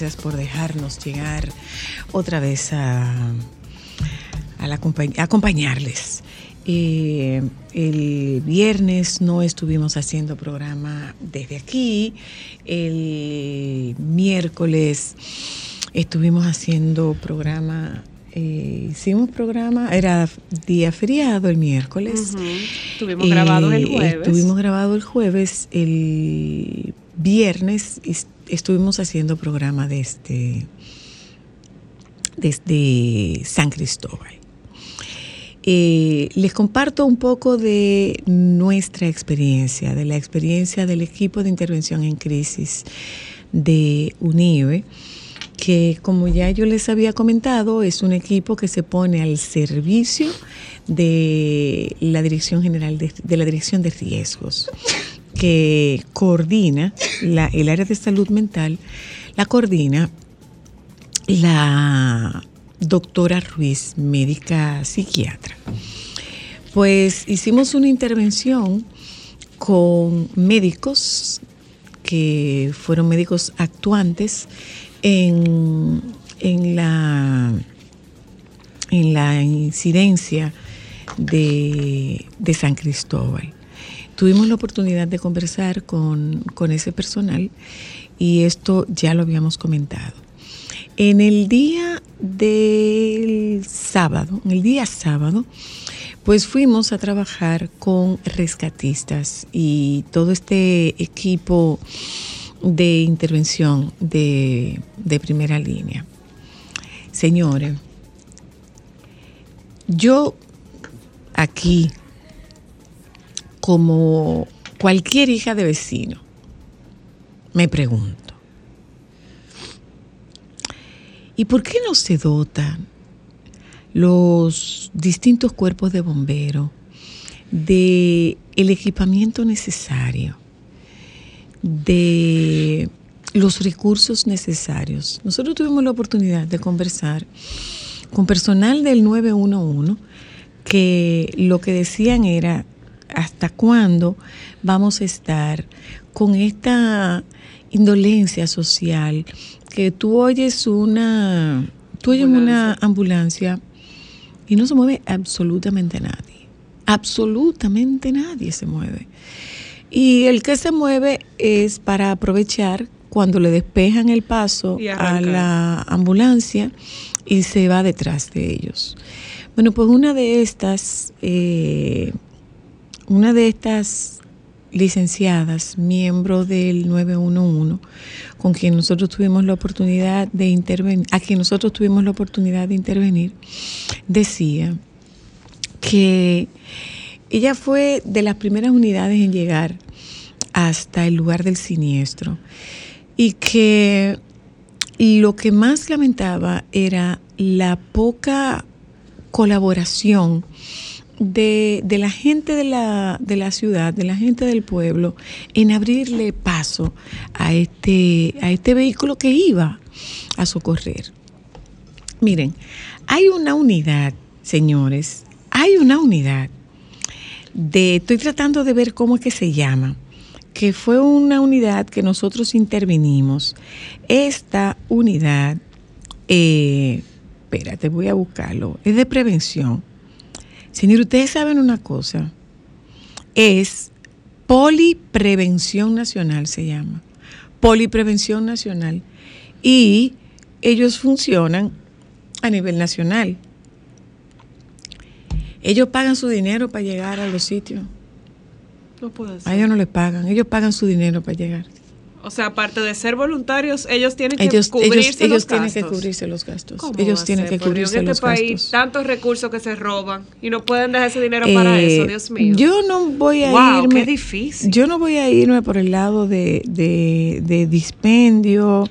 Gracias por dejarnos llegar otra vez a, acompañarles. Eh, el viernes no estuvimos haciendo programa desde aquí. El miércoles estuvimos haciendo programa eh, hicimos programa, era día feriado el miércoles. Estuvimos grabados el eh, jueves. Estuvimos grabado el jueves. El viernes estuvimos haciendo programa desde, desde San Cristóbal. Eh, les comparto un poco de nuestra experiencia, de la experiencia del equipo de intervención en crisis de UNIVE, que como ya yo les había comentado, es un equipo que se pone al servicio de la Dirección General de la Dirección de Riesgos que coordina el área de salud mental, la coordina la doctora Ruiz, médica psiquiatra. Pues hicimos una intervención con médicos que fueron médicos actuantes en, la, en la incidencia de San Cristóbal tuvimos la oportunidad de conversar con, ese personal y esto ya lo habíamos comentado. En el día del sábado, en el día sábado, pues fuimos a trabajar con rescatistas y todo este equipo de intervención de, de primera línea. Señores, yo aquí como cualquier hija de vecino, me pregunto, ¿y por qué no se dotan los distintos cuerpos de bomberos de el equipamiento necesario, de los recursos necesarios? Nosotros tuvimos la oportunidad de conversar con personal del 911 que lo que decían era hasta cuándo vamos a estar con esta indolencia social que tú oyes una, tú oyes una ambulancia y no se mueve absolutamente nadie. Absolutamente nadie se mueve. Y el que se mueve es para aprovechar cuando le despejan el paso a la ambulancia y se va detrás de ellos. Bueno, pues una de estas eh, una de estas licenciadas, miembro del 911, con quien nosotros tuvimos la oportunidad de intervenir, a quien nosotros tuvimos la oportunidad de intervenir, decía que ella fue de las primeras unidades en llegar hasta el lugar del siniestro y que lo que más lamentaba era la poca colaboración de, de, la gente de la, de la ciudad, de la gente del pueblo, en abrirle paso a este, a este vehículo que iba a socorrer. Miren, hay una unidad, señores, hay una unidad de, estoy tratando de ver cómo es que se llama, que fue una unidad que nosotros intervinimos. Esta unidad, eh, espérate, voy a buscarlo, es de prevención. Señor, ustedes saben una cosa, es Poliprevención Nacional se llama, Poliprevención Nacional. Y ellos funcionan a nivel nacional. Ellos pagan su dinero para llegar a los sitios. No puede ser. A ellos no les pagan, ellos pagan su dinero para llegar. O sea, aparte de ser voluntarios, ellos tienen que Ellos, cubrirse ellos, ellos los tienen gastos. que cubrirse los gastos. ¿Cómo Ellos tienen que cubrirse en los este país, gastos. tantos recursos que se roban y no pueden dejar ese dinero para Eh, eso, Dios mío. Yo no voy a Wow, irme. qué difícil. Yo no voy a irme por el lado de, de- de dispendio,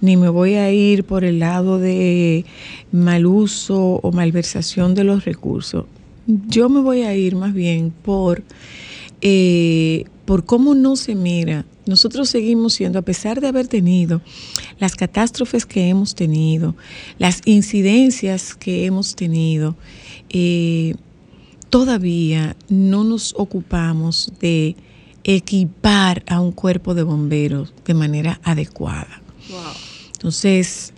ni me voy a ir por el lado de mal uso o malversación de los recursos. Yo me voy a ir más bien por, eh, por cómo no se mira. Nosotros seguimos siendo, a pesar de haber tenido las catástrofes que hemos tenido, las incidencias que hemos tenido, eh, todavía no nos ocupamos de equipar a un cuerpo de bomberos de manera adecuada. Wow. Entonces,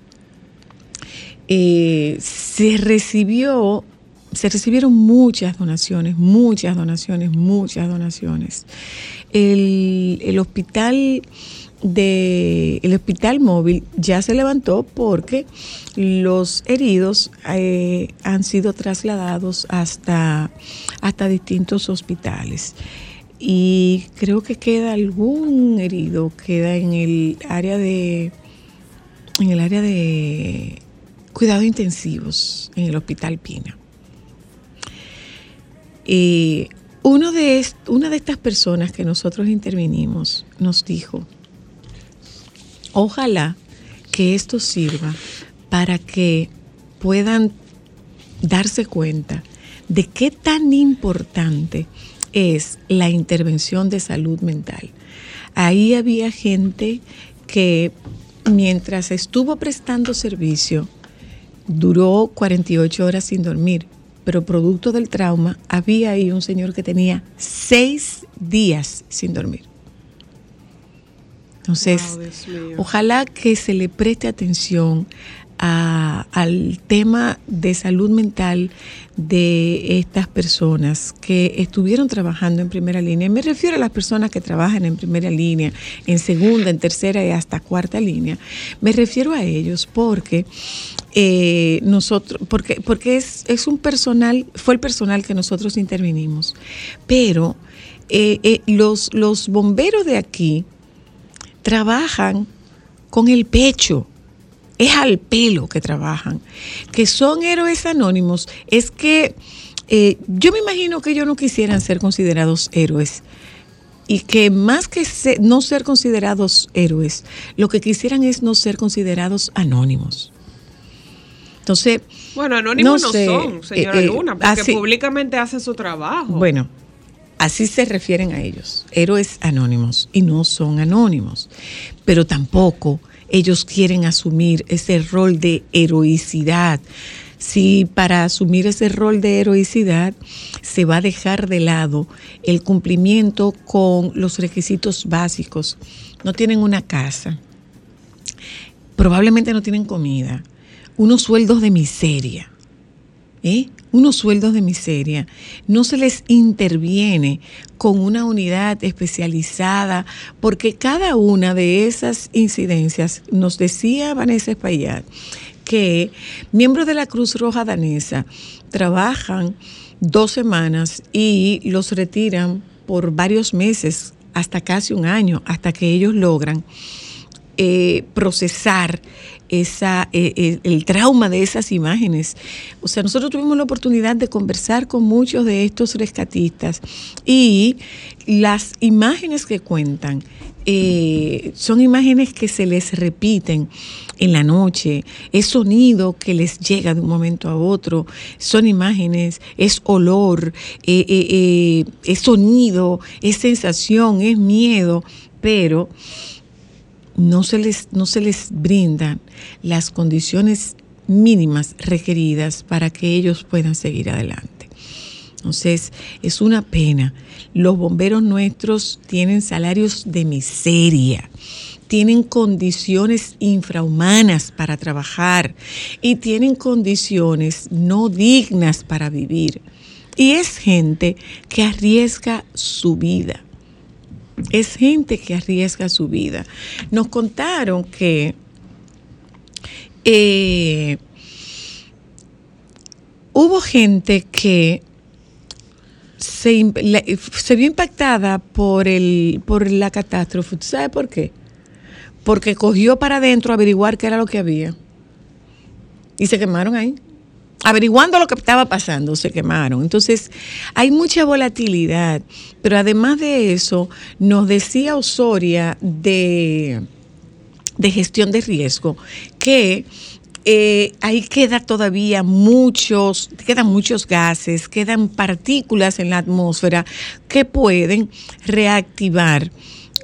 eh, se recibió, se recibieron muchas donaciones, muchas donaciones, muchas donaciones. El, el hospital de el hospital móvil ya se levantó porque los heridos eh, han sido trasladados hasta, hasta distintos hospitales. Y creo que queda algún herido queda en el área de en el área de cuidados intensivos en el hospital Pina. Y uno de est- una de estas personas que nosotros intervinimos nos dijo ojalá que esto sirva para que puedan darse cuenta de qué tan importante es la intervención de salud mental. Ahí había gente que mientras estuvo prestando servicio, duró 48 horas sin dormir, pero producto del trauma, había ahí un señor que tenía seis días sin dormir. Entonces, Wow, ojalá que se le preste atención al tema de salud mental de estas personas que estuvieron trabajando en primera línea. Me refiero a las personas que trabajan en primera línea, en segunda, en tercera y hasta cuarta línea. Me refiero a ellos porque eh, nosotros, porque, porque es, es un personal, fue el personal que nosotros intervinimos, pero eh, eh, los, los bomberos de aquí trabajan con el pecho. Es al pelo que trabajan. Que son héroes anónimos. Es que eh, yo me imagino que ellos no quisieran ser considerados héroes. Y que más que se- no ser considerados héroes, lo que quisieran es no ser considerados anónimos. Entonces, Bueno, anónimos no, No sé, son, señora eh, eh, Luna, porque así- públicamente hacen su trabajo. Bueno, así se refieren a ellos, héroes anónimos, y no son anónimos. Pero tampoco ellos quieren asumir ese rol de heroicidad. Si para asumir ese rol de heroicidad se va a dejar de lado el cumplimiento con los requisitos básicos, no tienen una casa, probablemente no tienen comida, unos sueldos de miseria. ¿eh? Unos sueldos de miseria, no se les interviene con una unidad especializada, porque cada una de esas incidencias, nos decía Vanessa Espaillat, que miembros de la Cruz Roja Danesa trabajan dos semanas y los retiran por varios meses, hasta casi un año, hasta que ellos logran eh, procesar esa, eh, eh, el trauma de esas imágenes. O sea, nosotros tuvimos la oportunidad de conversar con muchos de estos rescatistas y las imágenes que cuentan eh, son imágenes que se les repiten en la noche, es sonido que les llega de un momento a otro, son imágenes, es olor, es sonido, es sensación, es miedo, pero no se les, no se les brindan las condiciones mínimas requeridas para que ellos puedan seguir adelante. Entonces, es una pena. Los bomberos nuestros tienen salarios de miseria tienen condiciones infrahumanas para trabajar y tienen condiciones no dignas para vivir. Y es gente que arriesga su vida. Es gente que arriesga su vida. Nos contaron que eh, hubo gente que se, vio impactada por, el, por la catástrofe. ¿Sabe por qué? porque cogió para adentro a averiguar qué era lo que había. Y se quemaron ahí. Averiguando lo que estaba pasando, se quemaron. Entonces, hay mucha volatilidad. Pero además de eso, nos decía Osoria de, de gestión de riesgo que eh, ahí queda todavía muchos, quedan muchos gases, quedan partículas en la atmósfera que pueden reactivar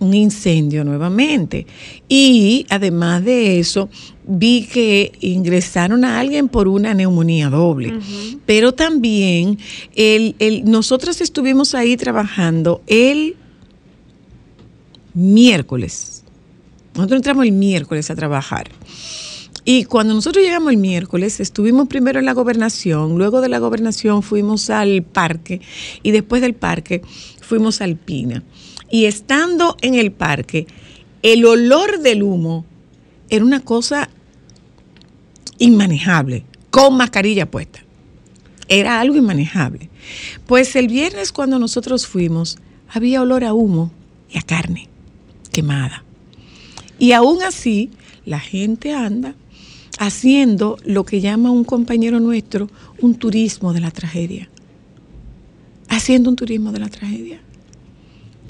un incendio nuevamente. Y además de eso, vi que ingresaron a alguien por una neumonía doble. Pero también el, nosotros estuvimos ahí trabajando el miércoles. Nosotros entramos el miércoles a trabajar. Y cuando nosotros llegamos el miércoles, estuvimos primero en la gobernación, luego de la gobernación fuimos al parque y después del parque fuimos al Pina y estando en el parque, el olor del humo era una cosa inmanejable, con mascarilla puesta. Era algo inmanejable. Pues el viernes cuando nosotros fuimos, había olor a humo y a carne quemada. Y aún así, la gente anda haciendo lo que llama un compañero nuestro un turismo de la tragedia. Haciendo un turismo de la tragedia.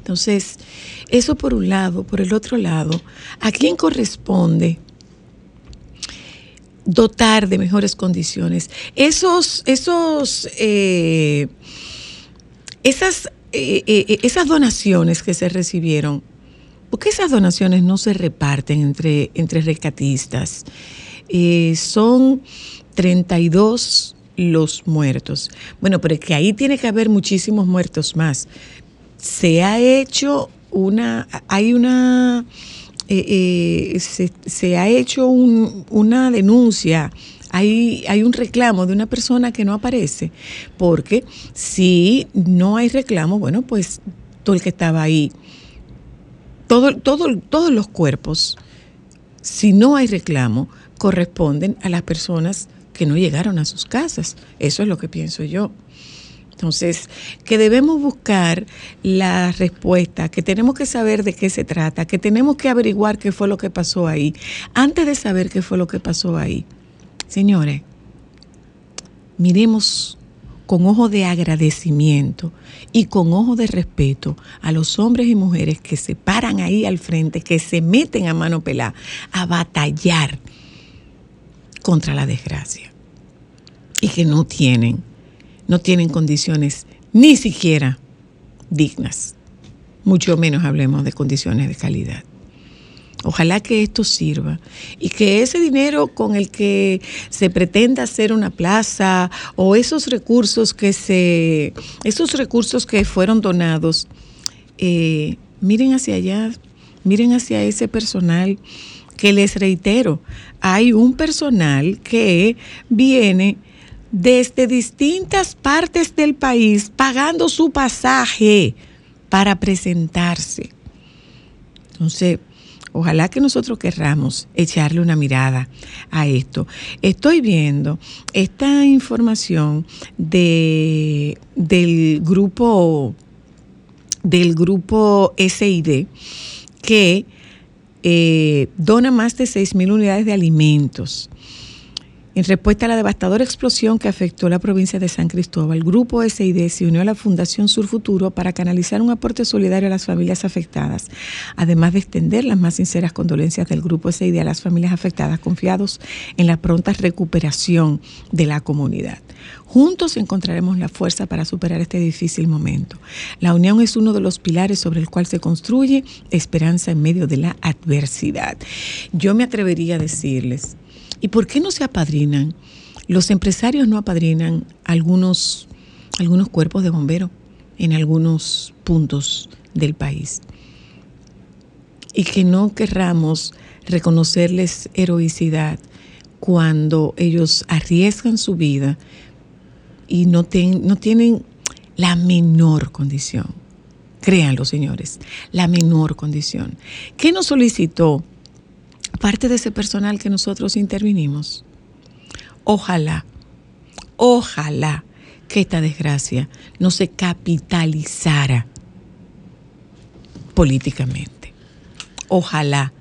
Entonces, eso por un lado. Por el otro lado, ¿a quién corresponde dotar de mejores condiciones? Esos, esos, eh, esas, eh, eh, esas donaciones que se recibieron, ¿por qué esas donaciones no se reparten entre, entre rescatistas? son 32 los muertos. Bueno, pero es que ahí tiene que haber muchísimos muertos más se ha hecho una, hay una, eh, eh, se, ha hecho una denuncia, hay, hay, un reclamo de una persona que no aparece, porque si no hay reclamo, bueno, pues todo el que estaba ahí, todo, todo, todos los cuerpos, si no hay reclamo, corresponden a las personas que no llegaron a sus casas. Eso es lo que pienso yo. Entonces, que debemos buscar la respuesta, que tenemos que saber de qué se trata, que tenemos que averiguar qué fue lo que pasó ahí, antes de saber qué fue lo que pasó ahí. Señores, miremos con ojo de agradecimiento y con ojo de respeto a los hombres y mujeres que se paran ahí al frente, que se meten a mano pelada a batallar contra la desgracia y que no tienen no tienen condiciones ni siquiera dignas. Mucho menos hablemos de condiciones de calidad. Ojalá que esto sirva y que ese dinero con el que se pretenda hacer una plaza o esos recursos que se, esos recursos que fueron donados, eh, miren hacia allá, miren hacia ese personal que les reitero, hay un personal que viene desde distintas partes del país pagando su pasaje para presentarse. Entonces, ojalá que nosotros querramos echarle una mirada a esto. Estoy viendo esta información de, del grupo del grupo SID que eh, dona más de 6.000 unidades de alimentos en respuesta a la devastadora explosión que afectó la provincia de San Cristóbal, el grupo SID se unió a la Fundación Sur Futuro para canalizar un aporte solidario a las familias afectadas, además de extender las más sinceras condolencias del grupo SID a las familias afectadas, confiados en la pronta recuperación de la comunidad. Juntos encontraremos la fuerza para superar este difícil momento. La unión es uno de los pilares sobre el cual se construye esperanza en medio de la adversidad. Yo me atrevería a decirles, ¿Y por qué no se apadrinan? Los empresarios no apadrinan algunos, algunos cuerpos de bomberos en algunos puntos del país. Y que no querramos reconocerles heroicidad cuando ellos arriesgan su vida y no, no tienen la menor condición. Créanlo, señores, la menor condición. ¿Qué nos solicitó parte de ese personal que nosotros intervinimos? Ojalá, ojalá que esta desgracia no se capitalizara políticamente. Ojalá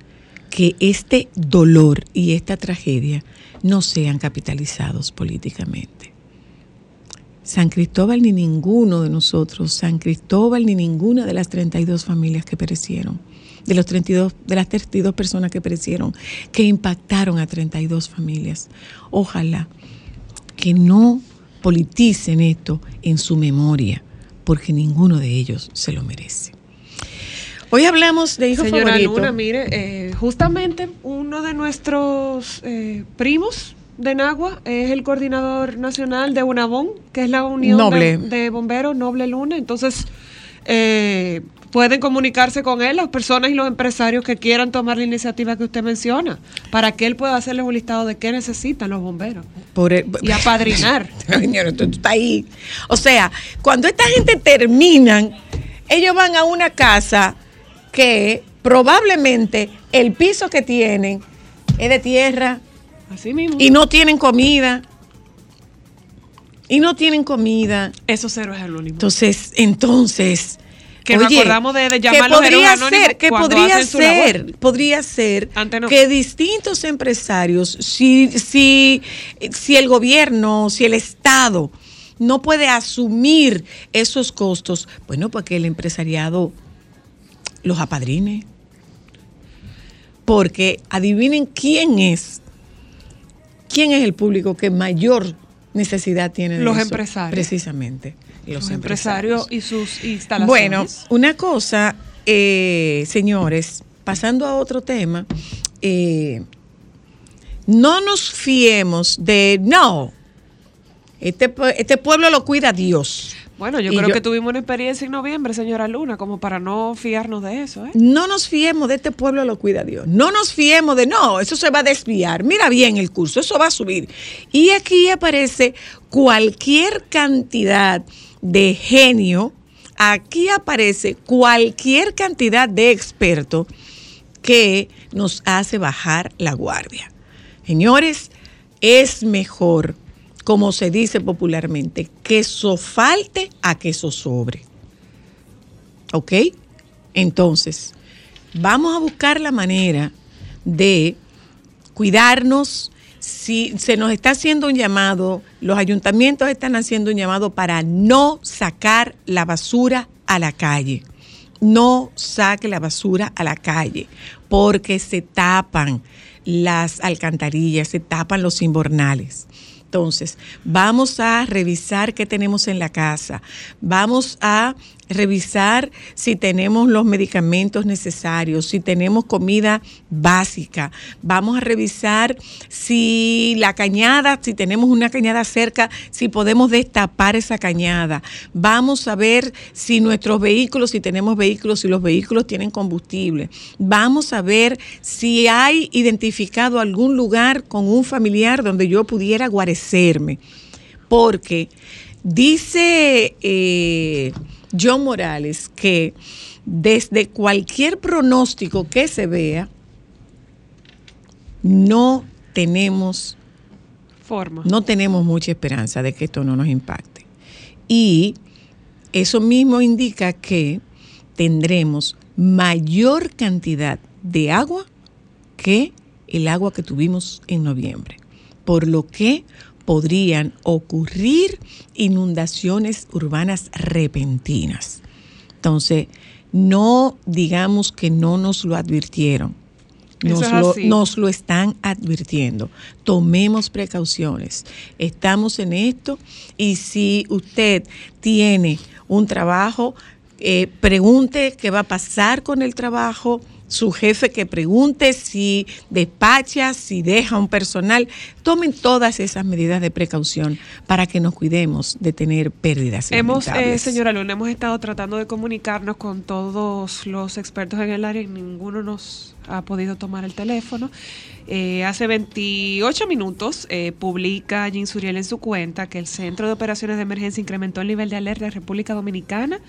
que este dolor y esta tragedia no sean capitalizados políticamente. San Cristóbal ni ninguno de nosotros, San Cristóbal ni ninguna de las 32 familias que perecieron, de, los 32, de las 32 personas que perecieron, que impactaron a 32 familias. Ojalá que no politicen esto en su memoria, porque ninguno de ellos se lo merece. Hoy hablamos de hijos Señora favorito. Luna, mire, eh, justamente uno de nuestros eh, primos de Nagua es el coordinador nacional de UNABON, que es la Unión. De, de Bomberos Noble Luna. Entonces, eh, pueden comunicarse con él las personas y los empresarios que quieran tomar la iniciativa que usted menciona, para que él pueda hacerles un listado de qué necesitan los bomberos Por el- y apadrinar. Tú, tú ahí. O sea, cuando esta gente terminan, ellos van a una casa que probablemente el piso que tienen es de tierra Así mismo. y no tienen comida. Y no tienen comida. Eso cero es anónimo. Entonces, entonces. Que nos acordamos de- de que podría ser, que podría ser, podría ser no. que distintos empresarios, si, si, si el gobierno, si el Estado no puede asumir esos costos, bueno, pues que el empresariado los apadrine. Porque adivinen quién es, quién es el público que mayor necesidad tiene de Los eso. empresarios. Precisamente. Los, los empresarios. empresarios y sus instalaciones. Bueno, una cosa, eh, señores, pasando a otro tema, eh, no nos fiemos de, no, este, este pueblo lo cuida Dios. Bueno, yo Y creo yo- que tuvimos una experiencia en noviembre, señora Luna, como para no fiarnos de eso, ¿eh? No nos fiemos de este pueblo lo cuida Dios. No nos fiemos de, no, eso se va a desviar. Mira bien el curso, eso va a subir. Y aquí aparece cualquier cantidad de genio, aquí aparece cualquier cantidad de experto que nos hace bajar la guardia. Señores, es mejor, como se dice popularmente, que eso falte a que eso sobre. ¿Ok? Entonces, vamos a buscar la manera de cuidarnos. Si se nos está haciendo un llamado, los ayuntamientos están haciendo un llamado para no sacar la basura a la calle. No saque la basura a la calle porque se tapan las alcantarillas, se tapan los invernales. Entonces, vamos a revisar qué tenemos en la casa. Vamos a revisar si tenemos los medicamentos necesarios, si tenemos comida básica. Vamos a revisar si la cañada, si tenemos una cañada cerca, si podemos destapar esa cañada. Vamos a ver si nuestros vehículos, si tenemos vehículos, si los vehículos tienen combustible. Vamos a ver si hay identificado algún lugar con un familiar donde yo pudiera guarecerme. Porque dice eh, John Morales que desde cualquier pronóstico que se vea, no tenemos Forma. no tenemos mucha esperanza de que esto no nos impacte. Y eso mismo indica que tendremos mayor cantidad de agua que el agua que tuvimos en noviembre, por lo que podrían ocurrir inundaciones urbanas repentinas. Entonces, no digamos que no nos lo advirtieron. Eso Nos es lo, así. nos lo están advirtiendo. Tomemos precauciones. Estamos en esto y si usted tiene un trabajo, eh, pregunte qué va a pasar con el trabajo, su jefe que pregunte si despacha, si deja un personal. Tomen todas esas medidas de precaución para que nos cuidemos de tener pérdidas. Hemos, eh, señora Luna, hemos estado tratando de comunicarnos con todos los expertos en el área y ninguno nos ha podido tomar el teléfono. Eh, hace 28 minutos eh, publica Jean Suriel en su cuenta que el Centro de Operaciones de Emergencia incrementó el nivel de alerta en República Dominicana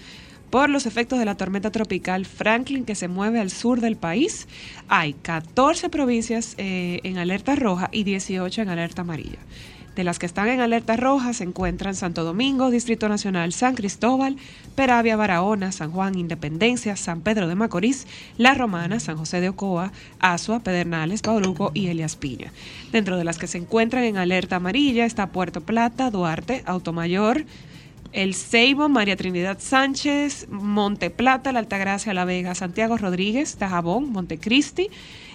por los efectos de la tormenta tropical Franklin que se mueve al sur del país. Hay 14 provincias eh, en alerta roja y 18 en alerta amarilla. De las que están en alerta roja se encuentran Santo Domingo, Distrito Nacional, San Cristóbal, Peravia, Barahona, San Juan, Independencia, San Pedro de Macorís, La Romana, San José de Ocoa, Azua, Pedernales, Bauruco y Elias Piña. Dentro de las que se encuentran en alerta amarilla está Puerto Plata, Duarte, Automayor, El Ceibo, María Trinidad Sánchez, Monte Plata, La Altagracia, La Vega, Santiago Rodríguez, Tajabón, Montecristi,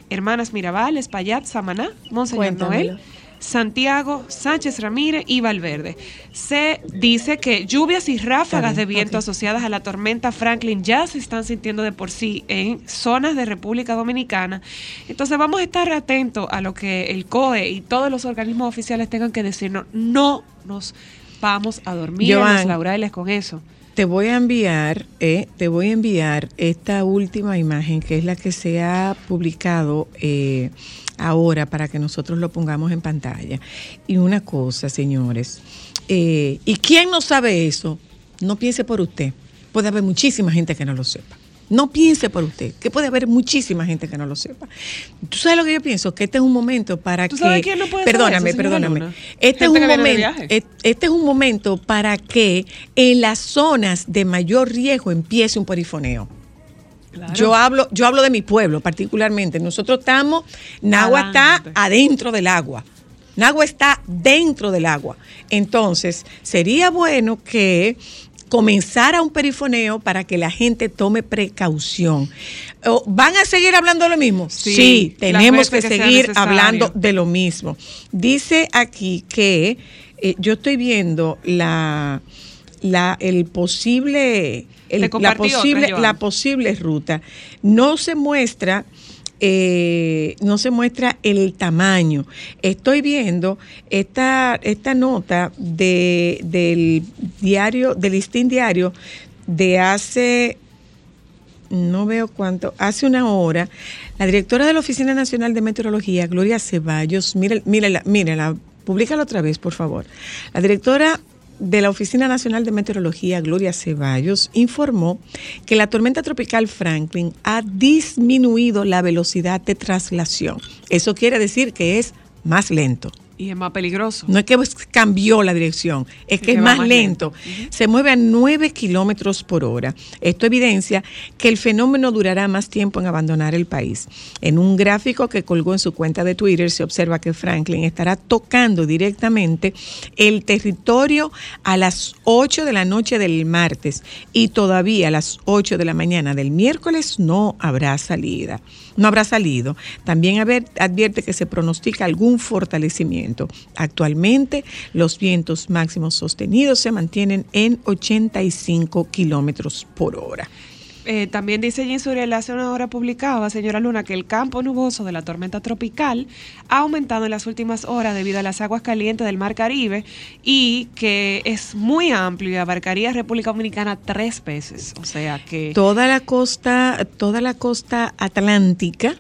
Hermanas Mirabal, Espaillat, Samaná, Monseñor Noel. Santiago, Sánchez Ramírez y Valverde. Se dice que lluvias y ráfagas de viento asociadas a la tormenta Franklin ya se están sintiendo de por sí en zonas de República Dominicana. Entonces vamos a estar atentos a lo que el COE y todos los organismos oficiales tengan que decirnos. No nos vamos a dormir en los laureles con eso. Te voy a enviar, eh, te voy a enviar esta última imagen que es la que se ha publicado eh, ahora para que nosotros lo pongamos en pantalla. Y una cosa, señores, eh, ¿y quién no sabe eso? No piense por usted. Puede haber muchísima gente que no lo sepa. No piense por usted, que puede haber muchísima gente que no lo sepa. ¿Tú sabes lo que yo pienso? Que este es un momento para ¿Tú que... Sabes quién no puede perdóname, perdóname. Este es, un momento, este es un momento para que en las zonas de mayor riesgo empiece un perifoneo. Yo hablo, yo hablo de mi pueblo particularmente. Nosotros estamos, Nagua está adentro del agua. Nagua está dentro del agua. Entonces, sería bueno que comenzara un perifoneo para que la gente tome precaución. ¿Van a seguir hablando de lo mismo? Sí, tenemos que, seguir hablando de lo mismo. Dice aquí que eh, yo estoy viendo la, la el posible la, posible, la posible ruta. No se muestra. Eh, no se muestra el tamaño. Estoy viendo esta, esta nota de, del diario, del listín diario de hace, no veo cuánto, hace una hora, la directora de la Oficina Nacional de Meteorología, Gloria Ceballos, mire, mírela, mírela, públicala otra vez, por favor. La directora de la Oficina Nacional de Meteorología, Gloria Ceballos, informó que la tormenta tropical Franklin ha disminuido la velocidad de traslación. Eso quiere decir que es más lento. Y es más peligroso. No es que cambió la dirección, es que, es más, lento. Se mueve a 9 kilómetros por hora. Esto evidencia que el fenómeno durará más tiempo en abandonar el país. En un gráfico que colgó en su cuenta de Twitter se observa que Franklin estará tocando directamente el territorio a las 8 de la noche del martes y todavía a las 8 de la mañana del miércoles no habrá salida no habrá salido. También advierte que se pronostica algún fortalecimiento. Actualmente los vientos máximos sostenidos se mantienen en 85 kilómetros por hora. Eh, también dice Jean Suriel hace una hora publicaba, señora Luna, que el campo nuboso de la tormenta tropical ha aumentado en las últimas horas debido a las aguas calientes del Mar Caribe y que es muy amplio y abarcaría República Dominicana tres veces. O sea que. Toda la costa, toda la costa atlántica.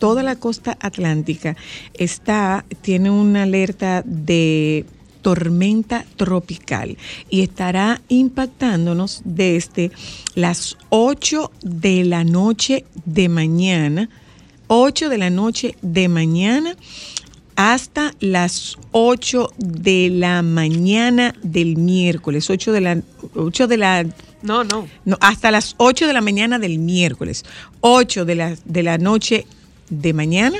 Toda la costa atlántica está, tiene una alerta de tormenta tropical y estará impactándonos desde las 8 de la noche de mañana, 8 de la noche de mañana hasta las 8 de la mañana del miércoles, 8 de la 8 de la no, no. No, hasta las 8 de la mañana del miércoles, 8 de la, de la noche de mañana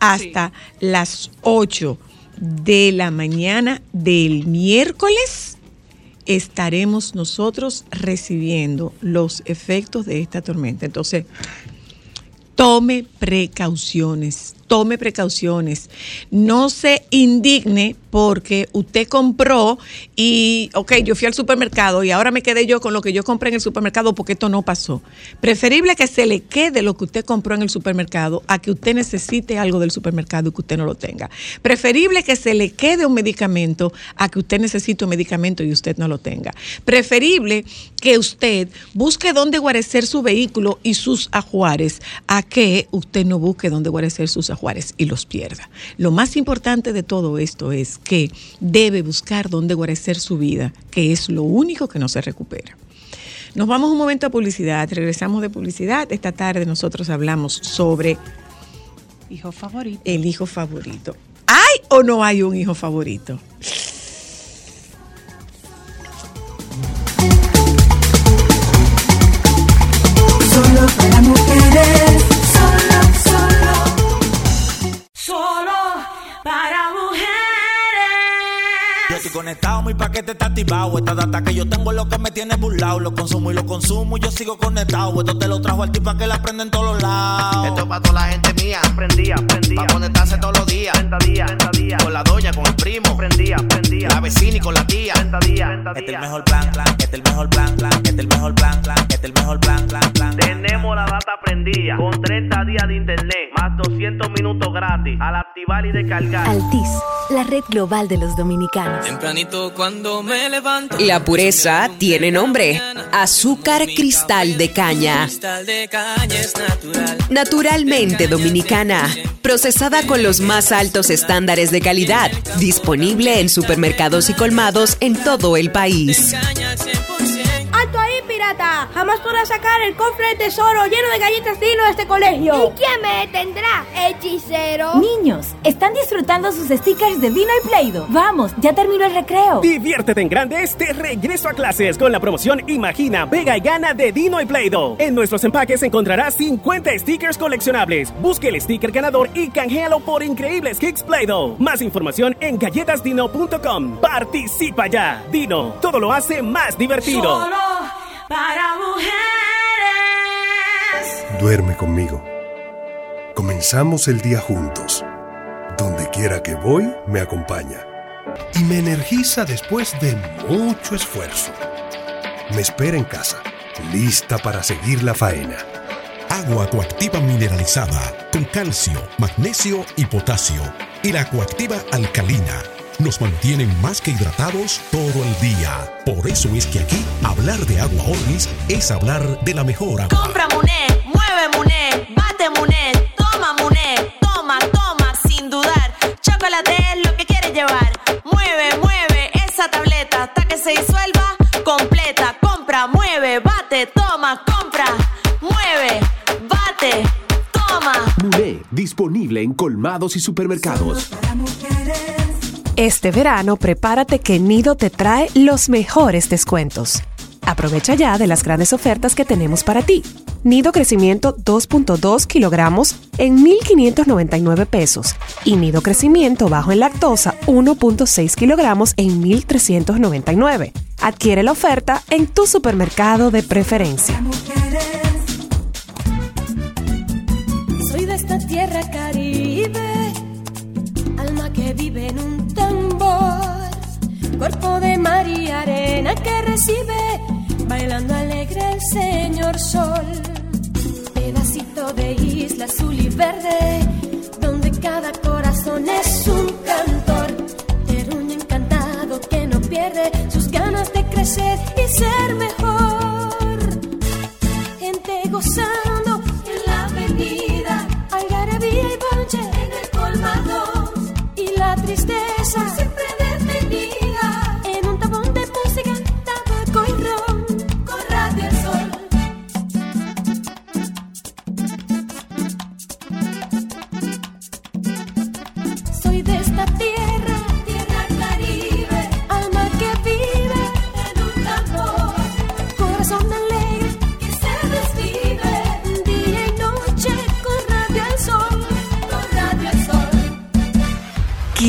hasta las 8 de la mañana del miércoles estaremos nosotros recibiendo los efectos de esta tormenta. Entonces, tome precauciones, tome precauciones. No se indigne porque usted compró y, ok, yo fui al supermercado y ahora me quedé yo con lo que yo compré en el supermercado porque esto no pasó. Preferible que se le quede lo que usted compró en el supermercado a que usted necesite algo del supermercado y que usted no lo tenga. Preferible que se le quede un medicamento a que usted necesite un medicamento y usted no lo tenga. Preferible que usted busque dónde guarecer su vehículo y sus ajuares a que usted no busque dónde guarecer sus ajuares y los pierda. Lo más importante de todo esto es que debe buscar dónde guarecer su vida, que es lo único que no se recupera. Nos vamos un momento a publicidad, regresamos de publicidad. Esta tarde nosotros hablamos sobre hijo favorito. El hijo favorito. ¿Hay o no hay un hijo favorito? Solo para mujeres. solo para conectado, mi paquete está activado. Esta data que yo tengo es lo que me tiene burlado. Lo consumo y lo consumo y yo sigo conectado. Esto te lo trajo al tipo que la prende en todos los lados. Esto es para toda la gente mía. Prendía, prendía. Para conectarse todos los días. Con la doña, con el primo. Prendía, prendía. La vecina y con la tía. Prenda día, Este es el mejor plan, plan. Este es el mejor plan, plan. Este es el mejor plan, plan. Este es el mejor plan, plan, plan. Tenemos la data prendida. Con 30 días de internet. Más 200 minutos gratis. Al activar y descargar. Altis, la red global de los dominicanos. Tempranito cuando me levanto. La pureza tiene nombre. Azúcar cristal de caña. Cristal de caña es natural. Naturalmente dominicana. Procesada con los más altos estándares de calidad. Disponible en supermercados y colmados en todo el país. Pirata! Jamás podrás sacar el cofre de tesoro lleno de galletas Dino de este colegio. ¿Y quién me detendrá? ¿Hechicero? Niños, están disfrutando sus stickers de Dino y Play-Doh. Vamos, ya terminó el recreo. Diviértete en grande este regreso a clases con la promoción Imagina, Vega y Gana de Dino y Play-Doh. En nuestros empaques encontrarás 50 stickers coleccionables. Busque el sticker ganador y canjealo por increíbles kicks Play-Doh. Más información en galletasdino.com. Participa ya. Dino, todo lo hace más divertido. Para mujeres. Duerme conmigo. Comenzamos el día juntos. Donde quiera que voy, me acompaña. Y me energiza después de mucho esfuerzo. Me espera en casa, lista para seguir la faena. Agua coactiva mineralizada con calcio, magnesio y potasio. Y la coactiva alcalina nos mantienen más que hidratados todo el día. Por eso es que aquí hablar de agua Orvis es hablar de la mejor agua. Compra Muné, mueve Muné, bate Muné, toma Muné, toma, toma, sin dudar. Chocolate es lo que quieres llevar. Mueve, mueve esa tableta hasta que se disuelva completa. Compra, mueve, bate, toma, compra, mueve, bate, toma. Muné, disponible en colmados y supermercados. Este verano prepárate que Nido te trae los mejores descuentos. Aprovecha ya de las grandes ofertas que tenemos para ti. Nido crecimiento 2.2 kilogramos en 1.599 pesos y nido crecimiento bajo en lactosa 1.6 kilogramos en 1.399. Adquiere la oferta en tu supermercado de preferencia. Cuerpo de mar y arena que recibe, bailando alegre el señor sol, pedacito de isla azul y verde, donde cada corazón es un cantor, terruño encantado que no pierde sus ganas de crecer y ser mejor, gente gozando en la avenida, algarabía y bonche en el colmado. Y la tristeza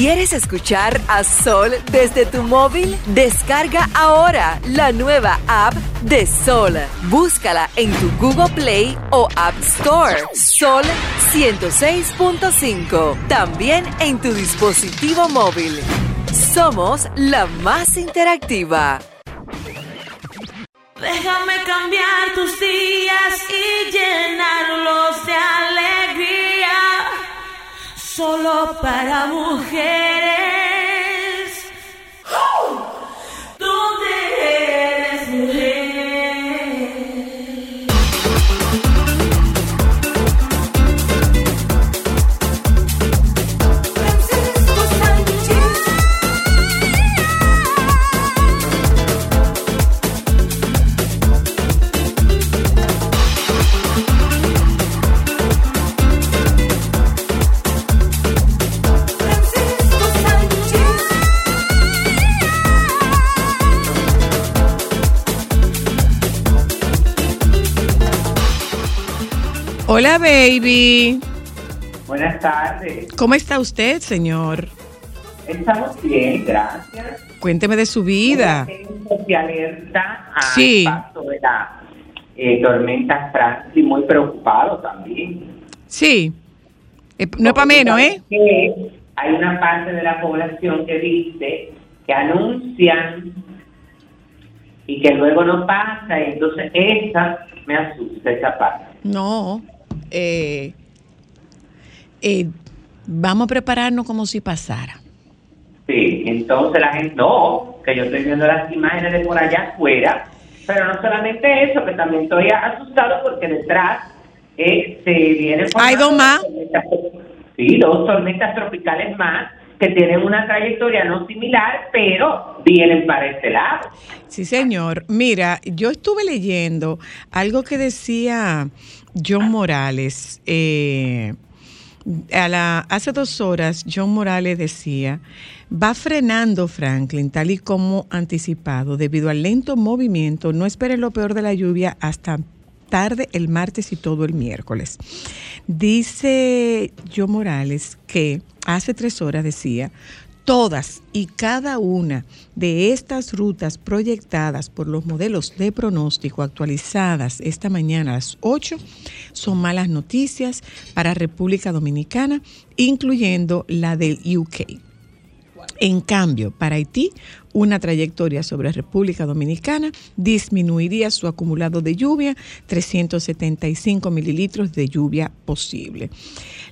¿Quieres escuchar a Sol desde tu móvil? Descarga ahora la nueva app de Sol. Búscala en tu Google Play o App Store. Sol 106.5. También en tu dispositivo móvil. Somos la más interactiva. Déjame cambiar tus días y llenarlos de alegría. Solo para mujeres. Hola, baby. Buenas tardes. ¿Cómo está usted, señor? Estamos bien, gracias. Cuénteme de su vida. Alerta al Sí. paso de la eh, tormenta Francis, muy preocupado también. Sí. Eh, no es para menos, ¿eh? Hay una parte de la población que dice que anuncian y que luego no pasa, y entonces esa me asusta, esa parte. No. Eh, eh, vamos a prepararnos como si pasara. Sí, entonces la gente, no, que yo estoy viendo las imágenes de por allá afuera, pero no solamente eso, que también estoy asustado porque detrás eh, se viene... Hay dos más. Sí, dos tormentas tropicales más que tienen una trayectoria no similar, pero vienen para este lado. Sí, señor. Mira, yo estuve leyendo algo que decía John Morales. eh, a la, hace dos horas, John Morales decía, va frenando Franklin, tal y como anticipado, debido al lento movimiento. No espere lo peor de la lluvia hasta tarde el martes y todo el miércoles. Dice John Morales que hace tres horas decía, todas y cada una de estas rutas proyectadas por los modelos de pronóstico actualizadas esta mañana a las 8 son malas noticias para República Dominicana, incluyendo la del UK. En cambio, para Haití, una trayectoria sobre República Dominicana disminuiría su acumulado de lluvia, 375 mililitros de lluvia posible.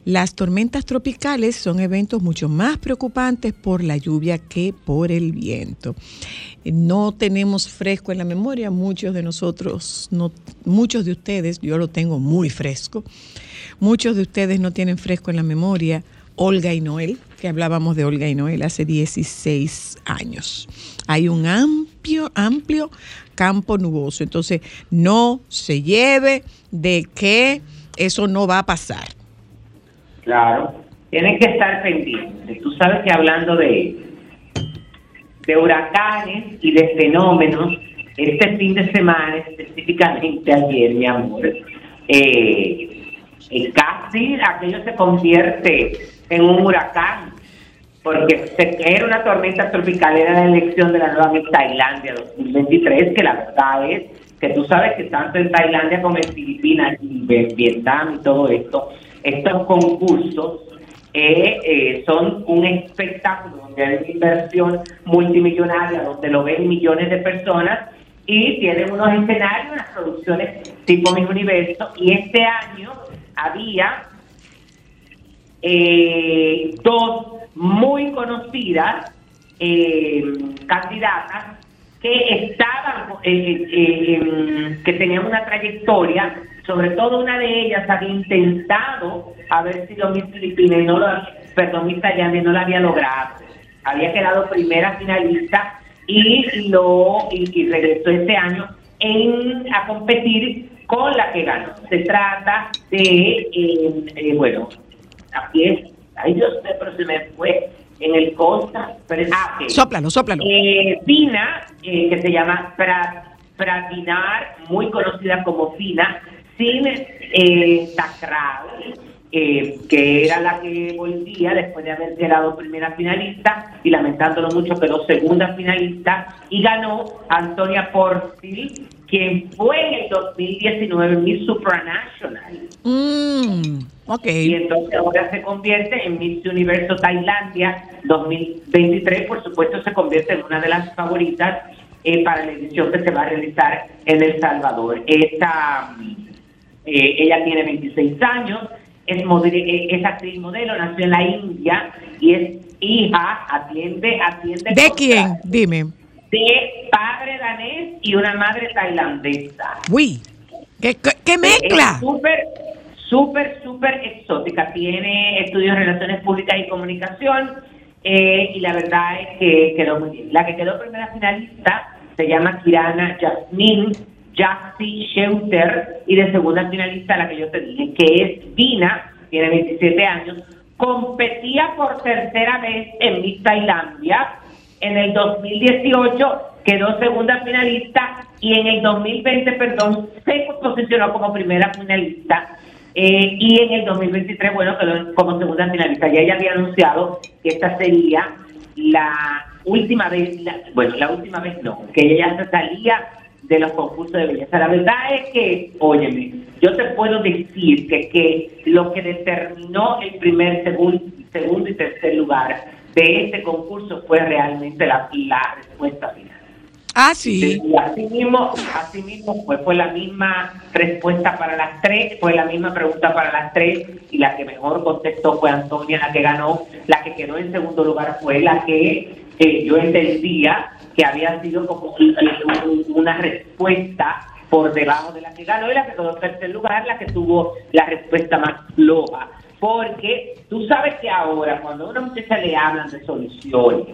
Las tormentas tropicales son eventos mucho más preocupantes por la lluvia que por el viento. No tenemos fresco en la memoria, muchos de nosotros, no, muchos de ustedes, yo lo tengo muy fresco, muchos de ustedes no tienen fresco en la memoria Olga y Noel, que hablábamos de Olga y Noel hace 16 años. Hay un amplio, amplio campo nuboso, entonces no se lleve de que eso no va a pasar. Claro, tienen que estar pendientes. Tú sabes que hablando de, de huracanes y de fenómenos, este fin de semana, específicamente ayer, mi amor, eh, eh, casi aquello se convierte en un huracán, porque se, era una tormenta tropical, era la elección de la nueva Miss Tailandia 2023, que la verdad es que tú sabes que tanto en Tailandia como en Filipinas y Vietnam y todo esto, estos concursos eh, eh, son un espectáculo donde hay una inversión multimillonaria, donde lo ven millones de personas y tienen unos escenarios, unas producciones tipo Mi Universo. Y este año había eh, dos muy conocidas eh, candidatas que estaban, eh, eh, em, que tenían una trayectoria, sobre todo una de ellas había intentado haber sido Miss Filipinas y no lo, perdón, Miss Tailandia y no lo había logrado. Había quedado primera finalista y lo y, regresó este año en, a competir con la que ganó. Se trata de, eh, eh, bueno, aquí ay Dios mío, pero se me fue en el Costa. Pero, ah, ok. Sóplalo, sóplalo. Eh, Fina, eh, que se llama Pra- Pradinar, muy conocida como Fina, sin eh, Takral, eh, que era la que volvía después de haber quedado primera finalista y lamentándolo mucho quedó segunda finalista y ganó Antonia Portil, quien fue en el 2019 Miss Supranational. Mm, ok. Y entonces ahora se convierte en Miss Universo Tailandia 2023, por supuesto se convierte en una de las favoritas eh, para la edición que se va a realizar en El Salvador. Esta, eh, ella tiene 26 años, es, eh, es actriz modelo, nació en la India y es hija, atiende, atiende ¿De quién? Dime. De padre danés y una madre tailandesa. Uy, ¿qué, qué- Es mezcla? súper, súper, súper exótica. Tiene estudios en relaciones públicas y comunicación eh, y la verdad es que quedó muy bien. La que quedó primera finalista se llama Kirana Jasmine Jassi Scheuter y de segunda finalista la que yo te dije, que es Dina, tiene 27 años, competía por tercera vez en Miss Tailandia en el 2018 quedó segunda finalista y en el 2020, perdón, se posicionó como primera finalista eh, y en el 2023, bueno, quedó como segunda finalista. Ya ella había anunciado que esta sería la última vez, bueno, la última vez no, que ella ya se salía de los concursos de belleza. La verdad es que, óyeme, yo te puedo decir que, que lo que determinó el primer, segundo y tercer lugar de este concurso fue realmente la, la respuesta final. Ah, sí. Y así mismo, así mismo fue, fue la misma respuesta para las tres, fue la misma pregunta para las tres, y la que mejor contestó fue Antonia, la que ganó, la que quedó en segundo lugar fue la que eh, yo entendía que había sido como un- un- una respuesta por debajo de la que ganó y la que quedó en tercer lugar, la que tuvo la respuesta más floja. Porque tú sabes que ahora, cuando a una muchacha le hablan de soluciones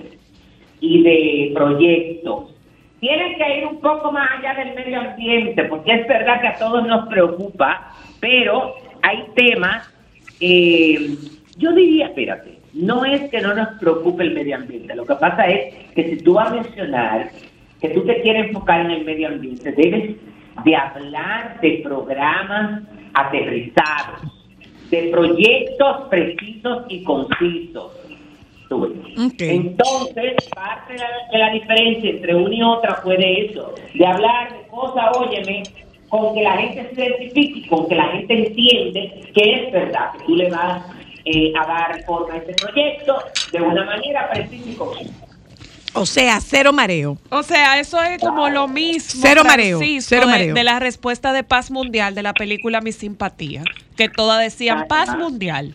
y de proyectos, tienen que ir un poco más allá del medio ambiente, porque es verdad que a todos nos preocupa, pero hay temas, eh, yo diría, espérate, no es que no nos preocupe el medio ambiente, lo que pasa es que si tú vas a mencionar que tú te quieres enfocar en el medio ambiente, debes de hablar de programas aterrizados, de proyectos precisos y concisos. Entonces, parte de la, de la diferencia entre una y otra fue de eso, de hablar de cosas, óyeme, con que la gente se identifique, con que la gente entiende que es verdad, que tú le vas eh, a dar forma a este proyecto de una manera precisa y concisa. O sea, cero mareo. O sea, eso es como lo mismo. Cero mareo, Francisco, cero de- mareo. De, la respuesta de paz mundial de la película Mi Simpatía, que todas decían paz mundial.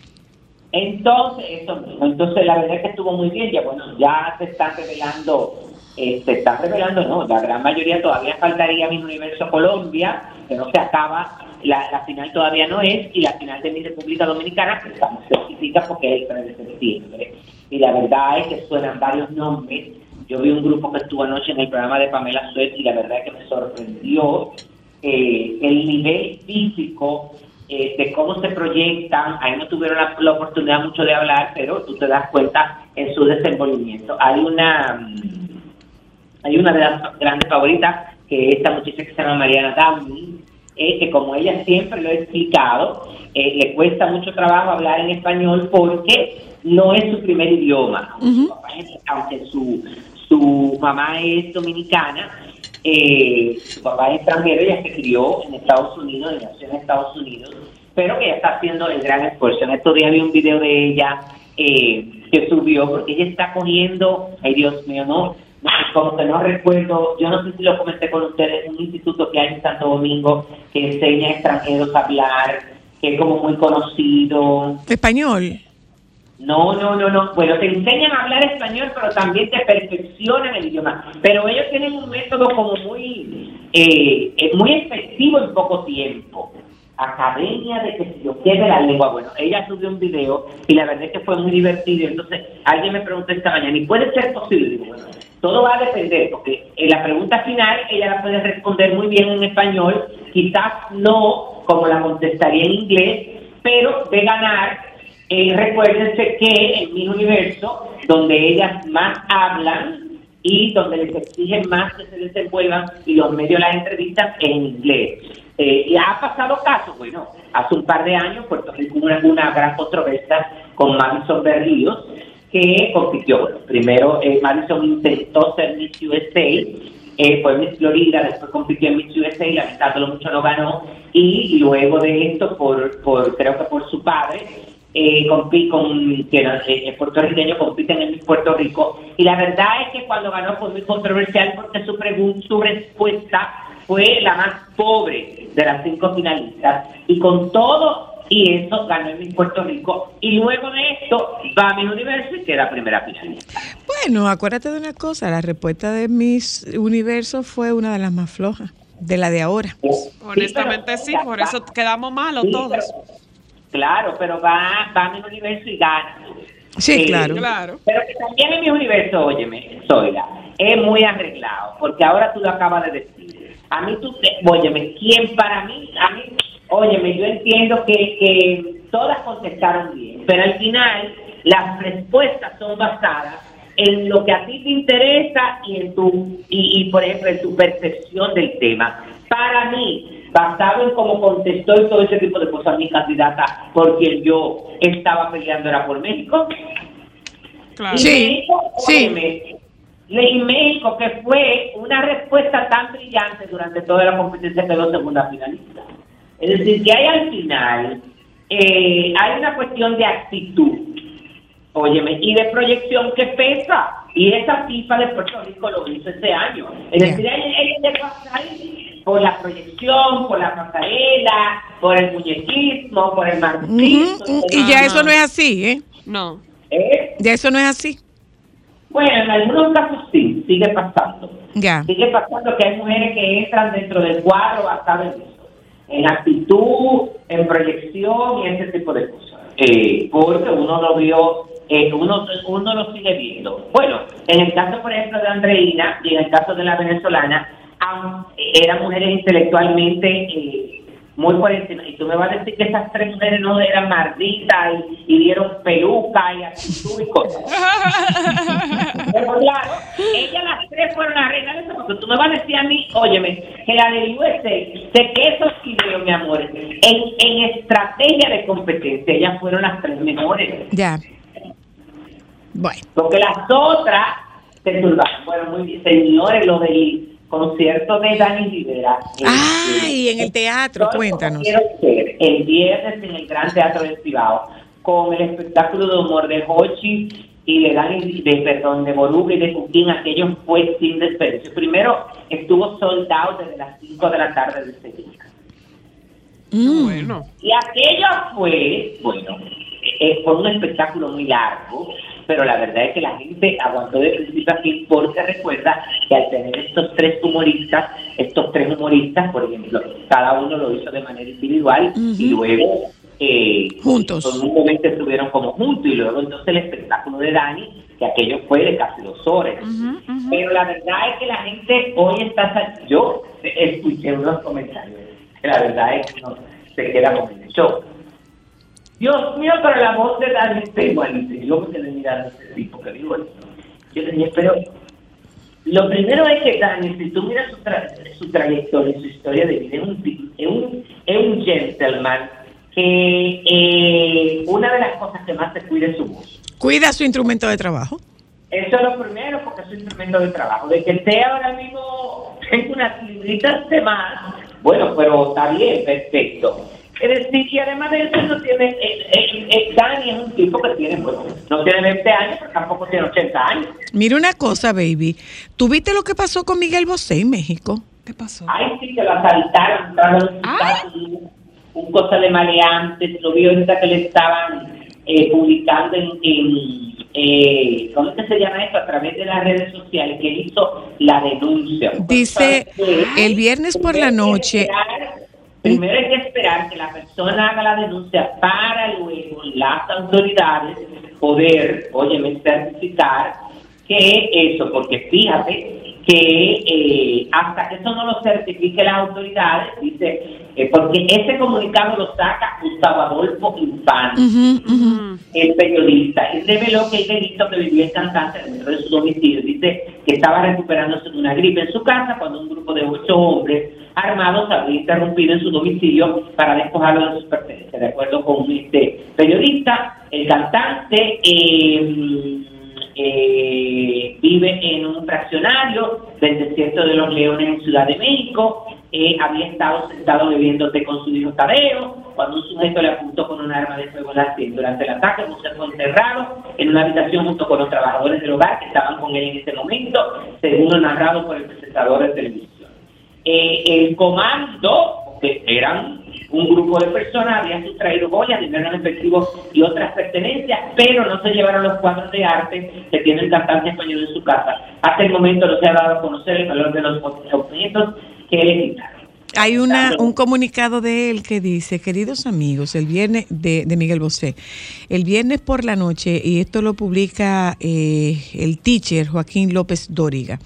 Entonces, eso mismo. Entonces, la verdad es que estuvo muy bien. Ya, bueno, ya se están revelando, eh, se están revelando, no, la gran mayoría todavía faltaría mi Universo Colombia, que no se acaba, la, la final todavía no es, y la final de mi República Dominicana, que estamos certifica porque es el 3 de septiembre. Y la verdad es que suenan varios nombres. Yo vi un grupo que estuvo anoche en el programa de Pamela Suez y la verdad que me sorprendió eh, el nivel físico eh, de cómo se proyectan. Ahí no tuvieron la, oportunidad mucho de hablar, pero tú te das cuenta en su desenvolvimiento. Hay una mm, hay una de las grandes favoritas, que es esta muchacha que se llama Mariana Downey, eh, que como ella siempre lo ha explicado, eh, le cuesta mucho trabajo hablar en español porque no es su primer idioma. Aunque su, su mamá es dominicana, eh, su papá es extranjero, ella se crió en Estados Unidos, nació en Estados Unidos, pero que ella está haciendo el gran esfuerzo. En estos días vi un video de ella eh, que subió, porque ella está cogiendo, ay Dios mío, no, no, como que no recuerdo, yo no sé si lo comenté con ustedes, un instituto que hay en Santo Domingo que enseña a extranjeros a hablar, que es como muy conocido. Español. No, no, no, no. Bueno, te enseñan a hablar español, pero también te perfeccionan el idioma. Pero ellos tienen un método como muy, eh, eh, muy efectivo en poco tiempo. Academia de que se yo quede la lengua. Bueno, ella subió un video y la verdad es que fue muy divertido. Entonces, alguien me preguntó esta mañana, ¿y puede ser posible? Digo, bueno, todo va a depender, porque en la pregunta final ella la puede responder muy bien en español, quizás no como la contestaría en inglés, pero de ganar eh, recuérdense que en mi universo, donde ellas más hablan, y donde les exigen más que se desenvuelvan y los medios las entrevistan en inglés. Eh, y ha pasado caso, bueno, hace un par de años Puerto Rico hubo una, gran controversia con Madison Berríos, que compitió. Bueno, primero eh, Madison intentó ser Miss USA, eh, fue Miss Florida, después compitió en Miss USA, lamentándolo mucho no ganó, y luego de esto, por, por creo que por su padre, eh, con, que era eh, puertorriqueño, compiten en Miss Puerto Rico. Y la verdad es que cuando ganó fue muy controversial porque su, su respuesta fue la más pobre de las cinco finalistas. Y con todo y eso ganó en Miss Puerto Rico. Y luego de esto va a Miss Universo y queda primera finalista. Bueno, acuérdate de una cosa, la respuesta de Miss Universo fue una de las más flojas, de la de ahora. Honestamente sí, por eso quedamos malos Sí, todos. Claro, pero va, va a Miss Universo y gana. Sí, Eh, claro. Pero que también en mi universo, óyeme, Zoila, es muy arreglado, porque ahora tú lo acabas de decir. A mí tú, te- óyeme, ¿quién para mí? A mí, óyeme, yo entiendo que, que todas contestaron bien, pero al final las respuestas son basadas en lo que a ti te interesa y en tu, y, y por ejemplo, en tu percepción del tema. Para mí, basado en cómo contestó y todo ese tipo de cosas mi candidata, por quien yo estaba peleando era por México. Claro. Sí, México, sí. óyeme, y México, que fue una respuesta tan brillante durante toda la competencia, quedó segunda finalista. Es decir, que hay al final, eh, hay una cuestión de actitud, óyeme, y de proyección que pesa. Y esa FIFA de Puerto Rico lo hizo este año. Es decir, llegó hasta ahí por la proyección, por la pasarela, por el muñequismo, por el marxismo. Y ya eso no es así, ¿eh? No. ¿Eh? Ya eso no es así. Bueno, en algunos casos sí, sigue pasando. Ya. Sigue pasando que hay mujeres que entran dentro del cuadro basado en eso, en actitud, en proyección y ese tipo de cosas. Eh, porque uno lo vio, eh, uno, uno lo sigue viendo. Bueno, en el caso, por ejemplo, de Andreina y en el caso de la venezolana, eran mujeres intelectualmente eh, muy por encima. Y tú me vas a decir que esas tres mujeres no eran marditas y, y dieron peluca y actitud y cosas. Pero claro, ellas las tres fueron las reinas de eso, porque tú me vas a decir a mí, óyeme, que la del USA, de que esos videos, mi amor, en, en estrategia de competencia, ellas fueron las tres mejores. Ya. Bueno. Porque las otras se turbaron. Bueno, muy bien, señores, lo del concierto de Dani Rivera. Ay, en el teatro, yo cuéntanos. Quiero ser el viernes en el Gran Teatro del Cibao con el espectáculo de humor de Hochi y de Dani, de, perdón, de Boruga y de Cuquín, aquello fue sin desperdicio. Primero estuvo soldado desde las 5 de la tarde de ese día. Bueno. Y aquello fue, bueno, eh, fue un espectáculo muy largo, pero la verdad es que la gente aguantó de principio a fin porque recuerda que al tener estos tres humoristas, estos tres humoristas, por ejemplo, cada uno lo hizo de manera individual y luego eh, Juntos. en un momento estuvieron como juntos y luego entonces el espectáculo de Dani, que aquello fue de casi dos horas. Pero la verdad es que la gente hoy está, yo escuché unos comentarios, que la verdad es que no se queda con el show. Dios mío, pero la voz de Dani está igualita. Y Yo me quedé mirando a ese tipo que digo eso. Yo le dije, pero lo primero es que Dani, si tú miras su, tra- su trayectoria, su historia de vida, es un, ti- es un, es un gentleman que eh, una de las cosas que más se cuida es su voz. Cuida su instrumento de trabajo. Eso es lo primero porque es su instrumento de trabajo. De que esté ahora mismo en unas libritas de más, bueno, pero está bien, perfecto. Es decir, y además de eso, no tiene, eh, eh, eh, Dani es un tipo que tiene, bueno, no tiene 20 años, pero tampoco tiene 80 años. Mira una cosa, baby. ¿Tú viste lo que pasó con Miguel Bosé en México? ¿Qué pasó? Ay, sí, que lo asaltaron, su casa, un, un cosa de maleantes, lo vi ahorita que le estaban eh, publicando en, en eh, ¿cómo se llama esto? A través de las redes sociales, que él hizo la denuncia. Dice el viernes por la noche. Primero hay que esperar que la persona haga la denuncia para luego las autoridades poder, óyeme, certificar que eso, porque fíjate que eh, hasta que eso no lo certifique las autoridades, dice, eh, porque ese comunicado lo saca Gustavo Adolfo Infante, el periodista, y reveló que el delito que vivía el cantante dentro de su domicilio, dice que estaba recuperándose de una gripe en su casa cuando un grupo de ocho hombres armados había interrumpido en su domicilio para despojarlo de sus pertenencias. De acuerdo con este periodista, el cantante eh, eh, vive en un fraccionario del desierto de los Leones en Ciudad de México. Eh, había estado sentado bebiendo té con su hijo Tadeo cuando un sujeto le apuntó con un arma de fuego en la sien. Durante el ataque, José fue encerrado en una habitación junto con los trabajadores del hogar que estaban con él en ese momento, según lo narrado por el presentador de televisión. Eh, el comando, que eran un grupo de personas, habían sustraído joyas, dinero en efectivo y otras pertenencias, pero no se llevaron los cuadros de arte que tiene el cantante español en su casa. Hasta el momento no se ha dado a conocer el valor de los objetos que le quitaron. Hay una, un comunicado de él que dice, queridos amigos, el viernes de, de Miguel Bosé, el viernes por la noche, y esto lo publica eh, el teacher Joaquín López Dóriga.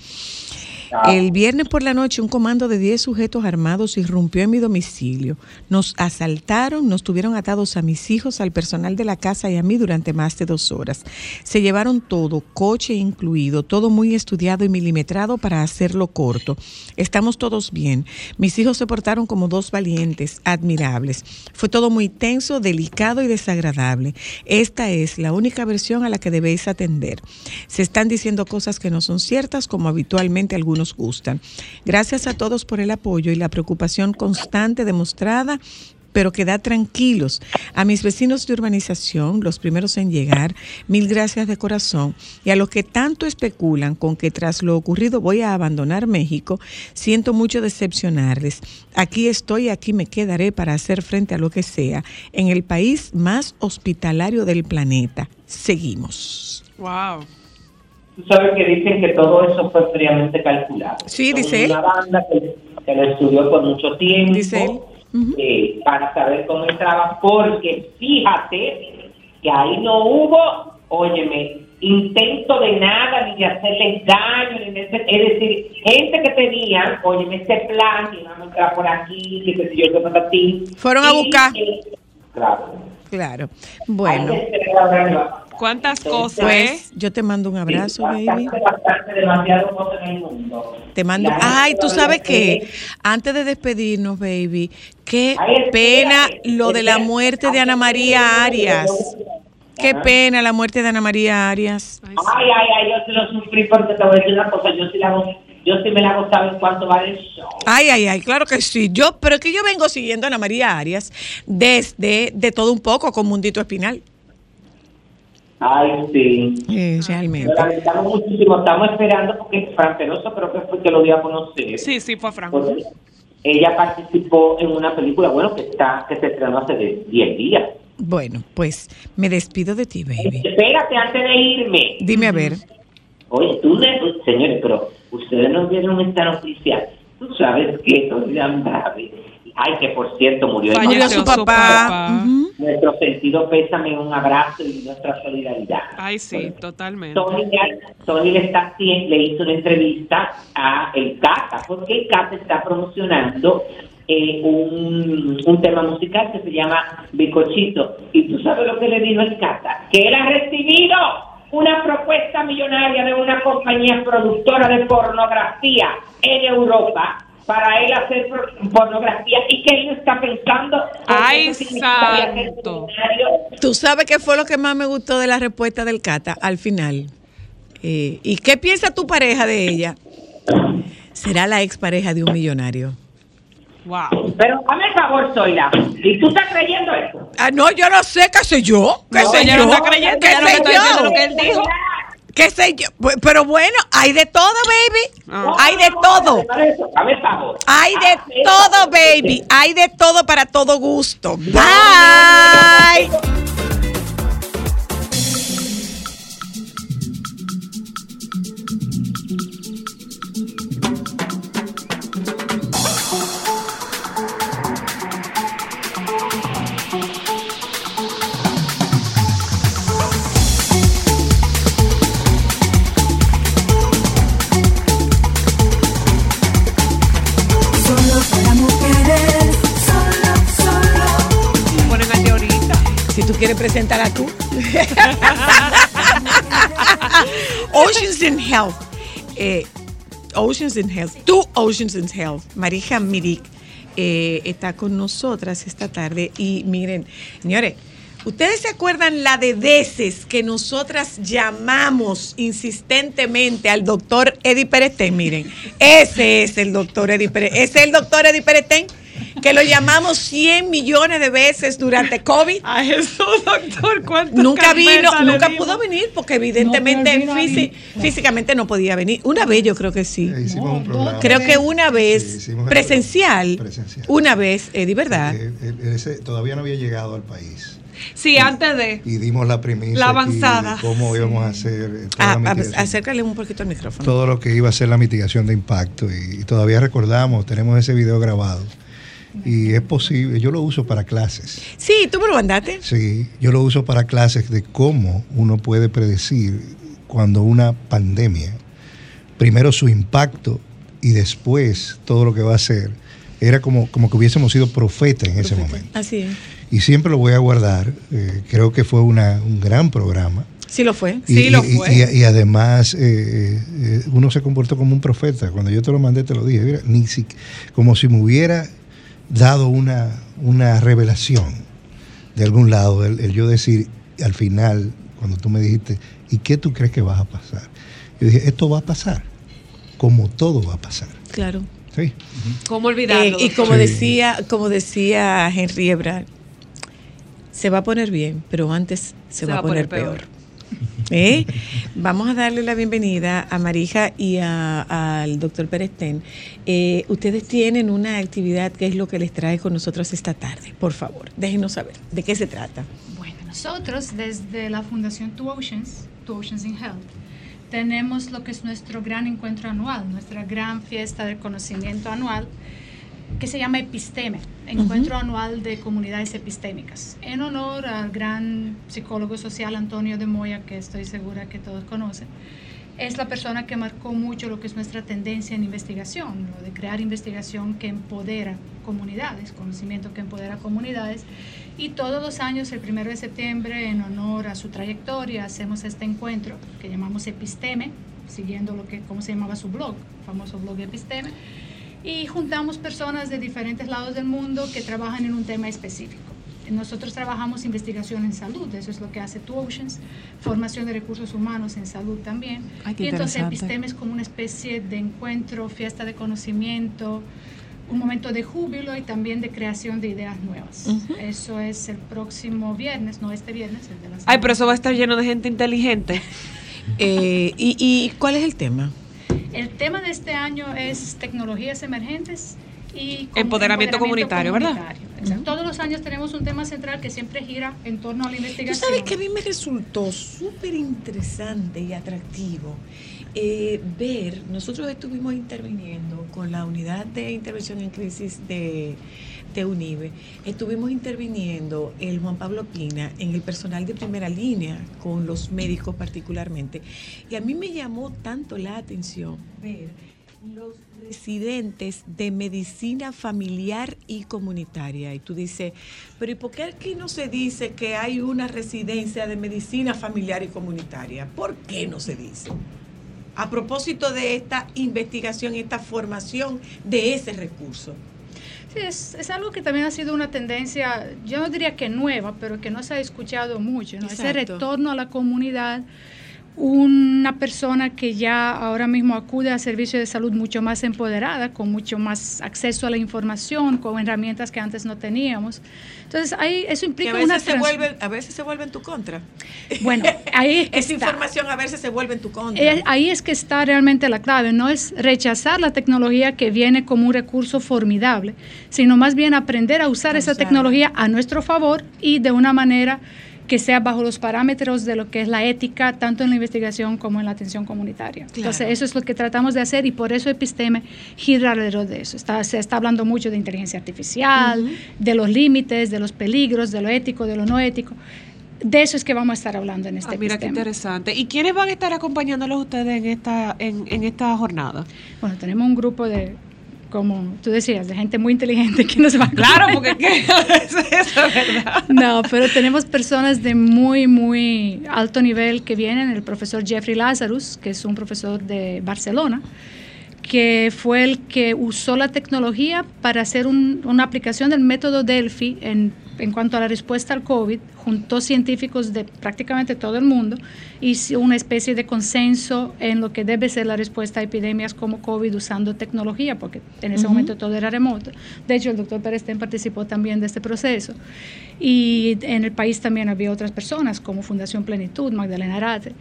El viernes por la noche un comando de 10 sujetos armados irrumpió en mi domicilio. Nos asaltaron, nos tuvieron atados a mis hijos, al personal de la casa y a mí durante más de dos horas. Se llevaron todo, coche incluido, todo muy estudiado y milimetrado para hacerlo corto. Estamos todos bien. Mis hijos se portaron como dos valientes, admirables. Fue todo muy tenso, delicado y desagradable. Esta es la única versión a la que debéis atender. Se están diciendo cosas que no son ciertas, como habitualmente algunos gustan. Gracias a todos por el apoyo y la preocupación constante demostrada pero quedad tranquilos. A mis vecinos de urbanización, los primeros en llegar, mil gracias de corazón. Y a los que tanto especulan con que tras lo ocurrido voy a abandonar México, siento mucho decepcionarles. Aquí estoy, aquí me quedaré para hacer frente a lo que sea, en el país más hospitalario del planeta. Seguimos. Wow. Tú sabes que dicen que todo eso fue fríamente calculado. Sí, Son dice él. Una banda que, que lo estudió por mucho tiempo Dice él. eh, para saber cómo entraba, porque fíjate que ahí no hubo, óyeme, intento de nada, ni de hacerles daño, ni de hacer- es decir, gente que tenía, óyeme, este plan, que íbamos a entrar por aquí, que sé yo, que para ti. Fueron a Y, buscar. eh, claro. Claro. Bueno. Que ¿Cuántas cosas, Pues eh? yo te mando un abrazo, baby. bastante, bastante, demasiado cosas en el mundo. Te mando. Ay, tú sabes qué. Antes de despedirnos, baby, qué pena lo de la muerte de Ana María Arias. Qué Ajá. pena la muerte de Ana María Arias. Ay, ay, ay, yo sí lo sufrí porque te voy a decir una cosa, yo sí, la, go- yo sí me la gustaba en cuanto va el show. Ay, ay, ay, claro que sí. Yo, pero es que yo vengo siguiendo a Ana María Arias desde de todo un poco con Mundito Espinal. Ay, sí. Eh, realmente. Lo lamentamos muchísimo, estamos esperando porque Fran Peroso creo que fue que lo dio a conocer. Sí, sí, fue. Pues, ella participó en una película, bueno, que está que se estrenó hace de 10 días. Bueno, pues me despido de ti, baby. Espérate antes de irme. Dime a ver. Oye, tú, señores, pero ustedes no vieron esta noticia. Tú sabes que esto es tan grave. Ay, que por cierto murió, el Murió papá. su papá. Ujú. Nuestro sentido pésame, un abrazo y nuestra solidaridad. Ay, sí, totalmente. Tony, Tony le, está, le hizo una entrevista a el Cata, porque el Cata está promocionando eh, un, un tema musical que se llama Bicochito. Y tú sabes lo que le dijo el Cata, que él ha recibido una propuesta millonaria de una compañía productora de pornografía en Europa para él hacer por- pornografía y que él está pensando Ay, santo. millonario. Tú sabes qué fue lo que más me gustó de la respuesta del Cata al final. Eh, ¿Y qué piensa tu pareja de ella? Será la expareja de un millonario. Wow. Pero dame el favor, Zoila. ¿Y tú estás creyendo eso? Ah, no, yo no sé, qué sé yo. ¿Qué No, sé ella yo? no está creyendo, ¿Qué no sé yo? lo que él dijo. ¿Qué sé yo? Pero bueno, hay de todo, baby. Ah. Hay de todo. Hay de todo, baby. Hay de todo para todo gusto. Bye. Tú. Oceans in Health. Eh, Oceans in Health. Two Oceans in Health. Marija Mirik eh, está con nosotras esta tarde. Y miren, señores, ¿ustedes se acuerdan la de veces que nosotras llamamos insistentemente al doctor Eddie Perestén? Miren, ese es el doctor Eddie Perestén. Ese es el doctor Eddie Perestén que lo llamamos 100 millones de veces durante COVID. A Jesús, doctor, ¿cuántas Nunca vino, nunca dimos? pudo venir porque evidentemente No, físi- físicamente no podía venir. Una vez yo creo que sí. Hicimos un programa. Creo que una vez Sí, el presencial, Presencial. una vez, Eddie, ¿verdad? Eh, eh, ese todavía no había llegado al país. Sí, antes de. Y dimos la primicia La aquí avanzada. de cómo íbamos a hacer eh, toda Ah, la a- mitigación. acércale un poquito al micrófono. todo lo que iba a ser la mitigación de impacto y, y todavía recordamos, tenemos ese video grabado y es posible, yo lo uso para clases, Sí, tú me lo mandaste. sí, yo lo uso para clases de cómo uno puede predecir cuando una pandemia, primero su impacto y después todo lo que va a hacer, era como, como que hubiésemos sido profetas en ese momento. Así es. Y siempre lo voy a guardar, eh, creo que fue una, un gran programa. Sí lo fue. Y, y- y- y además, eh, eh, uno se comportó como un profeta. Cuando yo te lo mandé, te lo dije. Mira, ni si- como si me hubiera dado una, una revelación de algún lado. El, el yo decir, al final, cuando tú me dijiste, ¿y qué tú crees que va a pasar? Yo dije, esto va a pasar, como todo va a pasar. Claro. Sí. ¿Cómo olvidarlo? Eh, y como Sí. decía, como decía Henry Ebrard, se va a poner bien, pero antes se, va, a poner, peor. ¿Eh? Vamos a darle la bienvenida a Marija y al doctor Perestén. Eh, ustedes tienen una actividad que es lo que les trae con nosotros esta tarde. Por favor, déjenos saber de qué se trata. Bueno, nosotros desde la Fundación Two Oceans, Two Oceans in Health, tenemos lo que es nuestro gran encuentro anual, nuestra gran fiesta de conocimiento anual, que se llama Episteme, Encuentro Anual de Comunidades Epistémicas, en honor al gran psicólogo social Antonio de Moya, que estoy segura que todos conocen. Es la persona que marcó mucho lo que es nuestra tendencia en investigación, lo de crear investigación que empodera comunidades, conocimiento que empodera comunidades. Y todos los años, el primero de septiembre, en honor a su trayectoria, hacemos este encuentro que llamamos Episteme, siguiendo lo que, cómo se llamaba su blog, famoso blog Episteme y juntamos personas de diferentes lados del mundo que trabajan en un tema específico. Nosotros trabajamos investigación en salud, eso es lo que hace Two Oceans, formación de recursos humanos en salud también. Ay, qué y entonces. Episteme es como una especie de encuentro, fiesta de conocimiento, un momento de júbilo y también de creación de ideas nuevas. Eso es el próximo viernes, no este viernes, el de la Ay, pero eso va a estar lleno de gente inteligente. Eh, y, ¿Y cuál es el tema? El tema de este año es tecnologías emergentes y com- Empoderamiento comunitario, ¿verdad? Todos los años tenemos un tema central que siempre gira en torno a la Tú investigación. sabes que a mí me resultó súper interesante y atractivo eh, ver, nosotros estuvimos interviniendo con la unidad de intervención en crisis de, estuvimos interviniendo el Juan Pablo Pina en el personal de primera línea, con los médicos particularmente, y a mí me llamó tanto la atención ver los residentes de medicina familiar y comunitaria. Y tú dices, pero ¿y por qué aquí no se dice que hay una residencia de medicina familiar y comunitaria? ¿Por qué no se dice? A propósito de esta investigación, esta formación de ese recurso. Sí, es, es algo que también ha sido una tendencia, yo no diría que nueva, pero que no se ha escuchado mucho, ¿no? ese retorno a la comunidad, una persona que ya ahora mismo acude a servicios de salud mucho más empoderada, con mucho más acceso a la información, con herramientas que antes no teníamos. Entonces, ahí, eso Que implica a veces, una se vuelve, a veces se vuelve en tu contra. Bueno, ahí es que Esa está. información a veces se vuelve en tu contra. Ahí es que está realmente la clave, no es rechazar la tecnología que viene como un recurso formidable, sino más bien aprender a usar esa tecnología a nuestro favor y de una manera que sea bajo los parámetros de lo que es la ética, tanto en la investigación como en la atención comunitaria. Entonces, eso es lo que tratamos de hacer y por eso Episteme gira alrededor de eso. Está, se está hablando mucho de inteligencia artificial, de los límites, de los peligros, de lo ético, de lo no ético. De eso es que vamos a estar hablando en este Ah, mira qué interesante. ¿Y quiénes van a estar acompañándolos ustedes en esta, en, en esta jornada? Bueno, tenemos un grupo de como tú decías, de gente muy inteligente que nos va a Claro, porque ¿qué? eso es verdad. No, pero tenemos personas de muy, muy alto nivel que vienen. El profesor Jeffrey Lazarus, que es un profesor de Barcelona, que fue el que usó la tecnología para hacer un- una aplicación del método Delphi en, en cuanto a la respuesta al COVID. Juntó científicos de prácticamente todo el mundo y hizo una especie de consenso en lo que debe ser la respuesta a epidemias como COVID usando tecnología, porque en ese momento todo era remoto. De hecho, el doctor Perestén participó también de este proceso. Y en el país también había otras personas, como Fundación Plenitud, Magdalena Arate.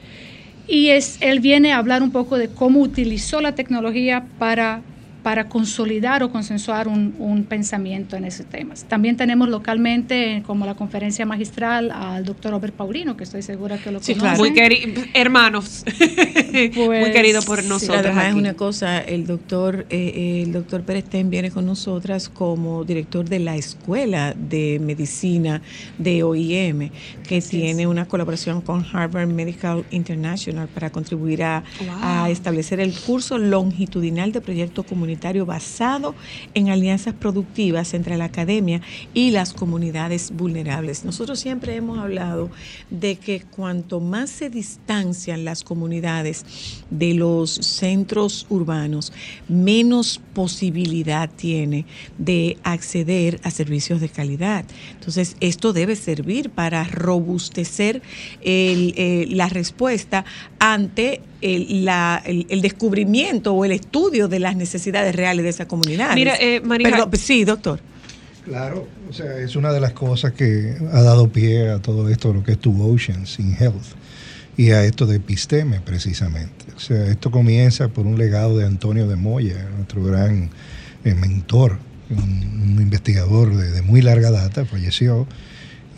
Y es, él viene a hablar un poco de cómo utilizó la tecnología para, para consolidar o consensuar un, un pensamiento en ese tema. También tenemos localmente, como la conferencia magistral, al doctor Robert Paulino, que estoy segura que lo Sí, conocen. Muy querido, hermanos. muy Pues, querido por sí. nosotros. Además es aquí. una cosa, el doctor, eh, el doctor Perestén viene con nosotras como director de la Escuela de Medicina de OIM, que tiene una colaboración con Harvard Medical International para contribuir a, a establecer el curso longitudinal de proyecto basado en alianzas productivas entre la academia y las comunidades vulnerables. Nosotros siempre hemos hablado de que cuanto más se distancian las comunidades de los centros urbanos, menos posibilidad tiene de acceder a servicios de calidad. Entonces, esto debe servir para robustecer eh, la respuesta ante el, la- el- el descubrimiento o el estudio de las necesidades reales de esa comunidad. Mira, eh, Marija- Perdón, sí, doctor. Claro, o sea, es una de las cosas que ha dado pie a todo esto, lo que es tu Oceans in Health, y a esto de Episteme precisamente. O sea, esto comienza por un legado de Antonio de Moya, nuestro gran eh, mentor, un, un investigador de, de muy larga data, falleció,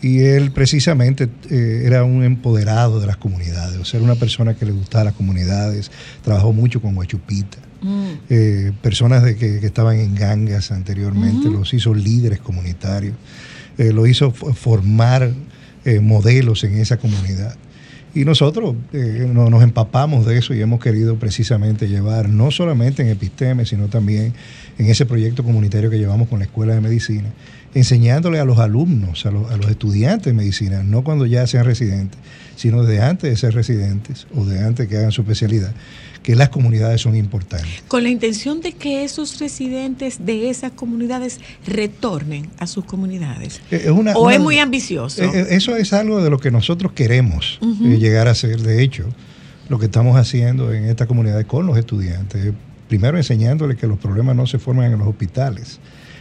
y él precisamente eh, era un empoderado de las comunidades, o sea, era una persona que le gustaba las comunidades, trabajó mucho con Huachupita. Eh, personas de que, que estaban en gangas anteriormente, los hizo líderes comunitarios, eh, lo hizo formar eh, modelos en esa comunidad. Y nosotros eh, no- nos empapamos de eso y hemos querido precisamente llevar, no solamente en Episteme, sino también en ese proyecto comunitario que llevamos con la Escuela de Medicina, enseñándole a los alumnos, a los, a los estudiantes de medicina, no cuando ya sean residentes, sino desde antes de ser residentes o de antes que hagan su especialidad, que las comunidades son importantes. Con la intención de que esos residentes de esas comunidades retornen a sus comunidades. Eh, es una- o una- es muy ambicioso. Eh, eh, Eso es algo de lo que nosotros queremos llegar a ser. De hecho, lo que estamos haciendo en esta comunidad con los estudiantes, es primero enseñándoles que los problemas no se forman en los hospitales.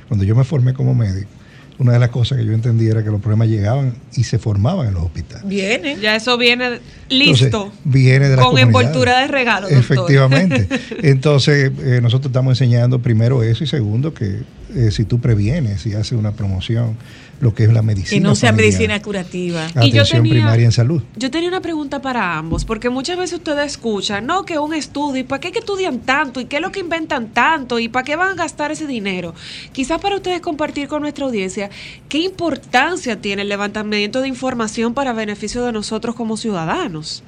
Cuando yo me formé como médico, una de las cosas que yo entendí era que los problemas llegaban y se formaban en los hospitales. Viene. Ya eso viene listo. Entonces, viene de las con envoltura de regalo, doctor. Efectivamente. Entonces, eh, nosotros estamos enseñando primero eso y segundo que eh, si tú previenes y haces una promoción, lo que es la medicina. que no sea familiar, medicina curativa. Atención primaria en salud. Yo tenía una pregunta para ambos, porque muchas veces ustedes escuchan, no, que un estudio, ¿y para qué que estudian tanto? ¿Y qué es lo que inventan tanto? ¿Y para qué van a gastar ese dinero? Quizás para ustedes compartir con nuestra audiencia, ¿qué importancia tiene el levantamiento de información para beneficio de nosotros como ciudadanos?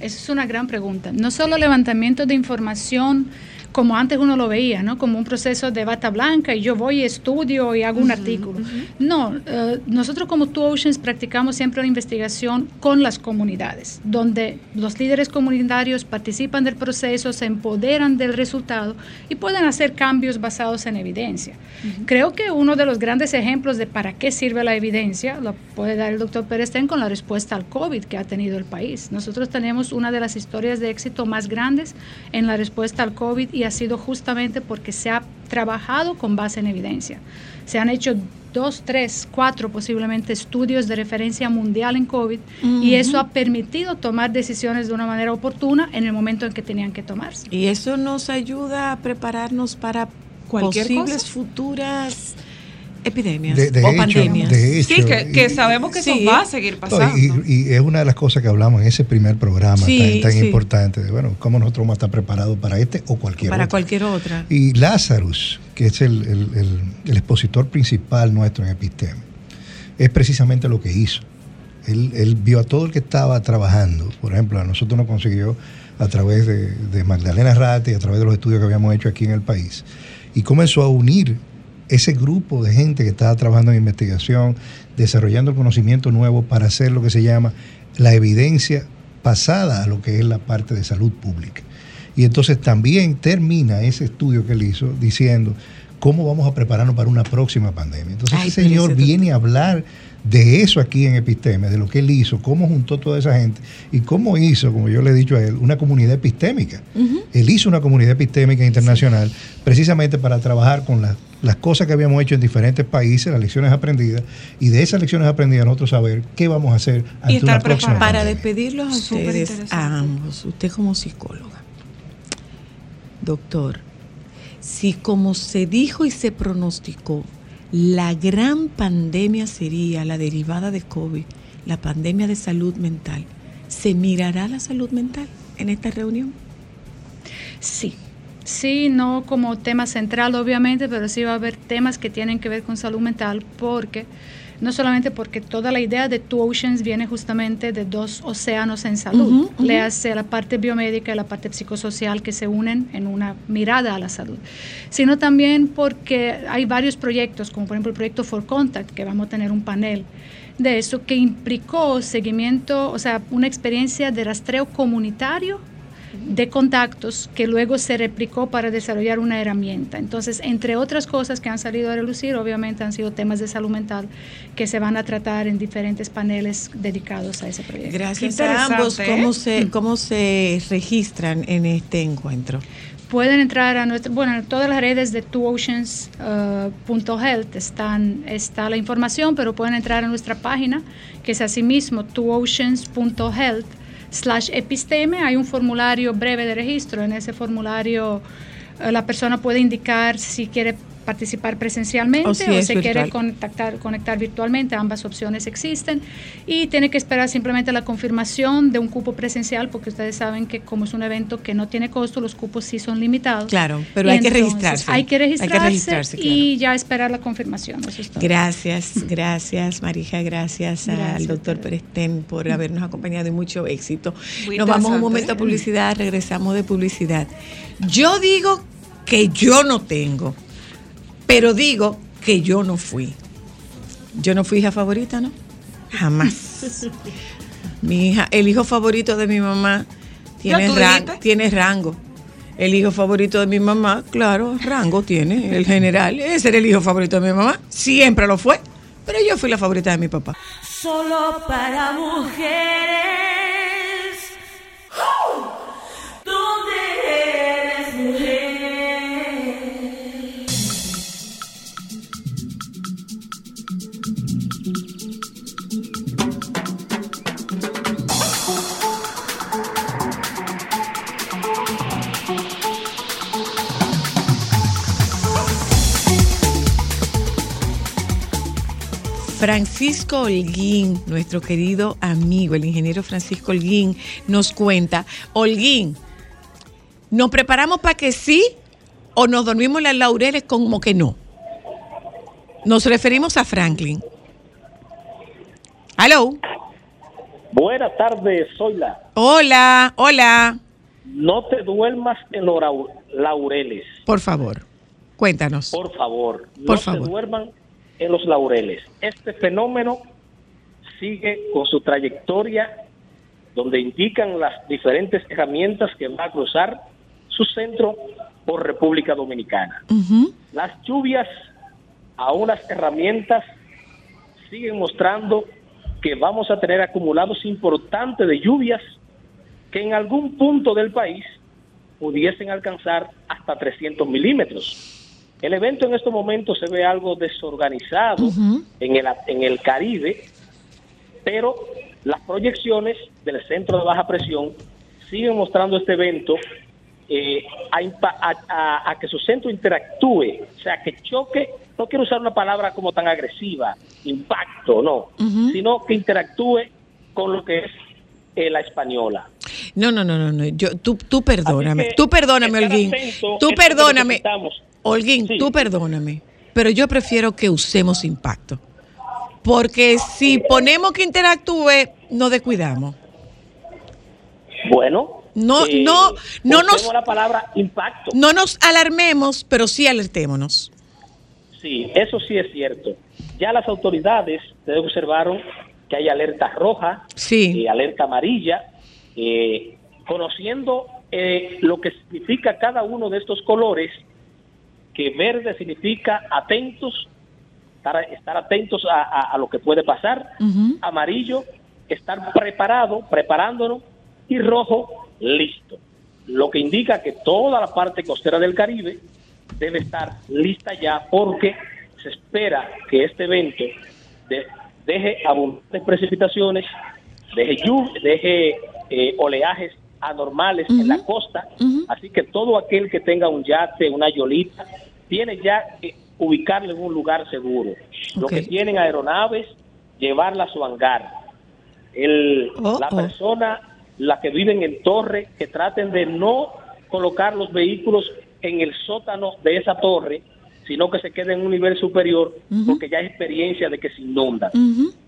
Esa es una gran pregunta. No solo levantamiento de información como antes uno lo veía, ¿no? Como un proceso de bata blanca y yo voy y estudio y hago un artículo. No, eh, nosotros como Two Oceans practicamos siempre la investigación con las comunidades, donde los líderes comunitarios participan del proceso, se empoderan del resultado y pueden hacer cambios basados en evidencia. Creo que uno de los grandes ejemplos de para qué sirve la evidencia lo puede dar el doctor Perestén con la respuesta al COVID que ha tenido el país. Nosotros tenemos una de las historias de éxito más grandes en la respuesta al COVID y ha sido justamente porque se ha trabajado con base en evidencia. Se han hecho dos, tres, cuatro posiblemente estudios de referencia mundial en COVID y eso ha permitido tomar decisiones de una manera oportuna en el momento en que tenían que tomarse. Y eso nos ayuda a prepararnos para Cualquier posibles cosa. futuras epidemias De- de o hecho, pandemias. de hecho, Sí, que, que sabemos que eso Sí. va a seguir No, pasando. y, y es una de las cosas que hablamos en ese primer programa Sí, tan, tan sí. importante, de bueno, cómo nosotros vamos a estar preparados para este o cualquier para otro. cualquier otra. Y Lazarus, que es el, el- el- el expositor principal nuestro en Episteme, es precisamente lo que hizo. Él, él vio a todo el que estaba trabajando. Por ejemplo, a nosotros nos consiguió a través de, de Magdalena Ratti, a través de los estudios que habíamos hecho aquí en el país. y comenzó a unir ese grupo de gente que estaba trabajando en investigación, desarrollando conocimiento nuevo para hacer lo que se llama la evidencia pasada a lo que es la parte de salud pública. Y entonces también termina ese estudio que él hizo diciendo cómo vamos a prepararnos para una próxima pandemia. Entonces Ay, pero señor ese viene a hablar de eso aquí en Episteme, de lo que él hizo, cómo juntó toda esa gente y cómo hizo, como yo le he dicho a él, una comunidad epistémica. Él hizo una comunidad epistémica internacional precisamente para trabajar con las, las cosas que habíamos hecho en diferentes países, las lecciones aprendidas, y de esas lecciones aprendidas nosotros saber qué vamos a hacer ante una próxima Para pandemia. despedirlos a ustedes, a ambos, usted como psicóloga, doctor, si como se dijo y se pronosticó, la gran pandemia sería la derivada de COVID, la pandemia de salud mental, ¿se mirará la salud mental en esta reunión? Sí, sí, no como tema central obviamente, pero sí va a haber temas que tienen que ver con salud mental porque no solamente porque toda la idea de Two Oceans viene justamente de dos océanos en salud, le hace la parte biomédica y la parte psicosocial que se unen en una mirada a la salud, sino también porque hay varios proyectos, como por ejemplo el proyecto For Contact, que vamos a tener un panel de eso, que implicó seguimiento, o sea, una experiencia de rastreo comunitario de contactos que luego se replicó para desarrollar una herramienta. Entonces, entre otras cosas que han salido a relucir, obviamente han sido temas de salud mental que se van a tratar en diferentes paneles dedicados a ese proyecto. Gracias a ambos. ¿Cómo se, ¿Cómo se registran en este encuentro? Pueden entrar a nuestra, bueno, en todas las redes de twooceans.health están está la información, pero pueden entrar a nuestra página, que es asimismo twooceans.health slash episteme. Hay un formulario breve de registro. En ese formulario eh, la persona puede indicar si quiere participar presencialmente O se quiere contactar, conectar virtualmente, ambas opciones existen y tiene que esperar simplemente la confirmación de un cupo presencial porque ustedes saben que como es un evento que no tiene costo, los cupos sí son limitados. Claro, pero hay que registrarse. Hay que Hay que registrarse, y ya esperar la confirmación. Eso es todo. Gracias, gracias Marija, gracias, al doctor Perestén por habernos acompañado y mucho éxito. Muy Nos vamos un momento a publicidad, regresamos de publicidad. Yo digo que yo no tengo, pero digo que yo no fui. Yo no fui hija favorita, ¿no? Jamás. Mi hija, el hijo favorito de mi mamá tiene, ra- rango. El hijo favorito de mi mamá, claro, rango tiene, el general. Ese era el hijo favorito de mi mamá, siempre lo fue. Pero yo fui la favorita de mi papá. Solo para mujeres. Francisco Holguín, nuestro querido amigo, el ingeniero Francisco Holguín, nos cuenta, Holguín, ¿nos preparamos para que sí o nos dormimos en las laureles como que no? Nos referimos a Franklin. Hello. Buenas tardes, Zoila. Hola, hola. No te duermas en los laureles, Por favor, cuéntanos. por favor. No Por se favor. duerman en los laureles. Este fenómeno sigue con su trayectoria donde indican las diferentes herramientas que va a cruzar su centro por República Dominicana. Las lluvias a unas herramientas siguen mostrando que vamos a tener acumulados importantes de lluvias que en algún punto del país pudiesen alcanzar hasta 300 milímetros. El evento en estos momentos se ve algo desorganizado en, el, en el Caribe, pero las proyecciones del centro de baja presión siguen mostrando este evento eh, a, que su centro interactúe, o sea, que choque, no quiero usar una palabra como tan agresiva, impacto, no, sino que interactúe con lo que es eh, la española. No, no, no, no, no. Yo, tú, tú perdóname. Que tú perdóname, atento Tú perdóname. Holguín, Sí. tú perdóname. Pero yo prefiero que usemos impacto. Porque si ponemos que interactúe, nos descuidamos. Bueno, No, eh, no, no nos, la palabra impacto. no nos alarmemos, pero sí alertémonos. Sí, eso sí es cierto. Ya las autoridades, observaron que hay alerta roja, Sí. eh, alerta amarilla, eh, conociendo eh, lo que significa cada uno de estos colores, que verde significa atentos, estar, estar atentos a, a- a lo que puede pasar, amarillo, estar preparado, preparándonos, y rojo, listo. Lo que indica que toda la parte costera del Caribe debe estar lista ya porque se espera que este evento de- deje abundantes precipitaciones, deje, lluv- deje eh, oleajes anormales en la costa, así que todo aquel que tenga un yate, una yolita, tiene ya que ubicarlo en un lugar seguro. Los que tienen aeronaves, llevarla a su hangar. El, la persona, la que viven en torre, que traten de no colocar los vehículos en el sótano de esa torre, sino que se queden en un nivel superior, porque ya hay experiencia de que se inunda.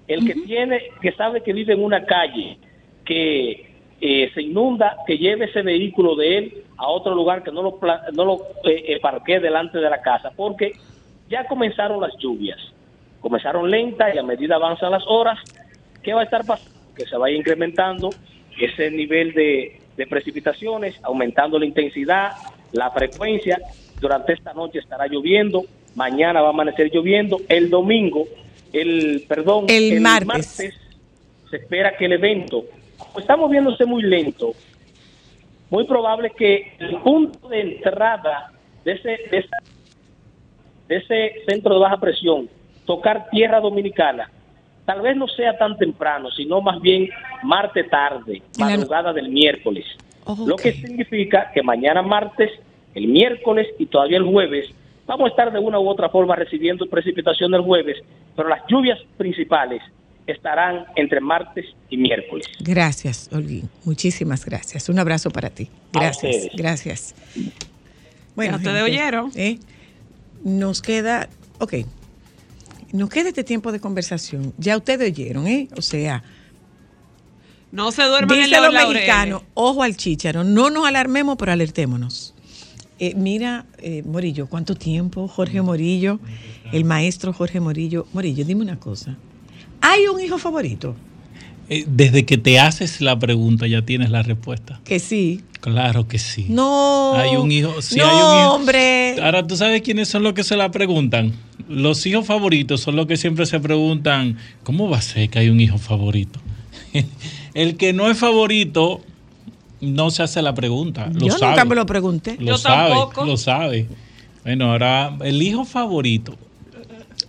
El que tiene, que sabe que vive en una calle que eh, se inunda, que lleve ese vehículo de él a otro lugar, que no lo, no lo eh, eh, parquee delante de la casa, porque ya comenzaron las lluvias. Comenzaron lentas y a medida avanzan las horas, ¿qué va a estar pasando? Que se vaya incrementando ese nivel de, de precipitaciones, aumentando la intensidad, la frecuencia. Durante esta noche estará lloviendo, mañana va a amanecer lloviendo, el domingo, el, perdón, El martes. se espera que el evento, como está moviéndose muy lento, muy probable que el punto de entrada de ese, de de ese centro de baja presión, tocar tierra dominicana, tal vez no sea tan temprano, sino más bien martes tarde, madrugada del miércoles. Lo que significa que mañana martes, el miércoles y todavía el jueves, vamos a estar de una u otra forma recibiendo precipitación el jueves, pero las lluvias principales estarán entre martes y miércoles. Gracias, Olguín. Muchísimas gracias. Un abrazo para ti. A Gracias, gracias. Ya ustedes oyeron. ¿eh? Nos queda, ok, nos queda este tiempo de conversación. Ya ustedes oyeron, ¿eh? O sea, No se duerman en dice los los mexicanos, ojo al chícharo, no nos alarmemos, pero alertémonos. Eh, mira, eh, Morillo, ¿cuánto tiempo? Jorge Morillo, el maestro Jorge Morillo. Morillo, dime una cosa. ¿Hay un hijo favorito? Eh, Desde que te haces la pregunta ya tienes la respuesta. Que sí. Claro que sí. No. Hay un hijo. Sí, no, hay un hijo. hombre. Ahora, ¿tú sabes quiénes son los que se la preguntan? Los hijos favoritos son los que siempre se preguntan, ¿cómo va a ser que hay un hijo favorito? El que no es favorito no se hace la pregunta. Lo Yo sabe. nunca me lo pregunté. Lo sabe, lo sabe. Bueno, ahora, el hijo favorito.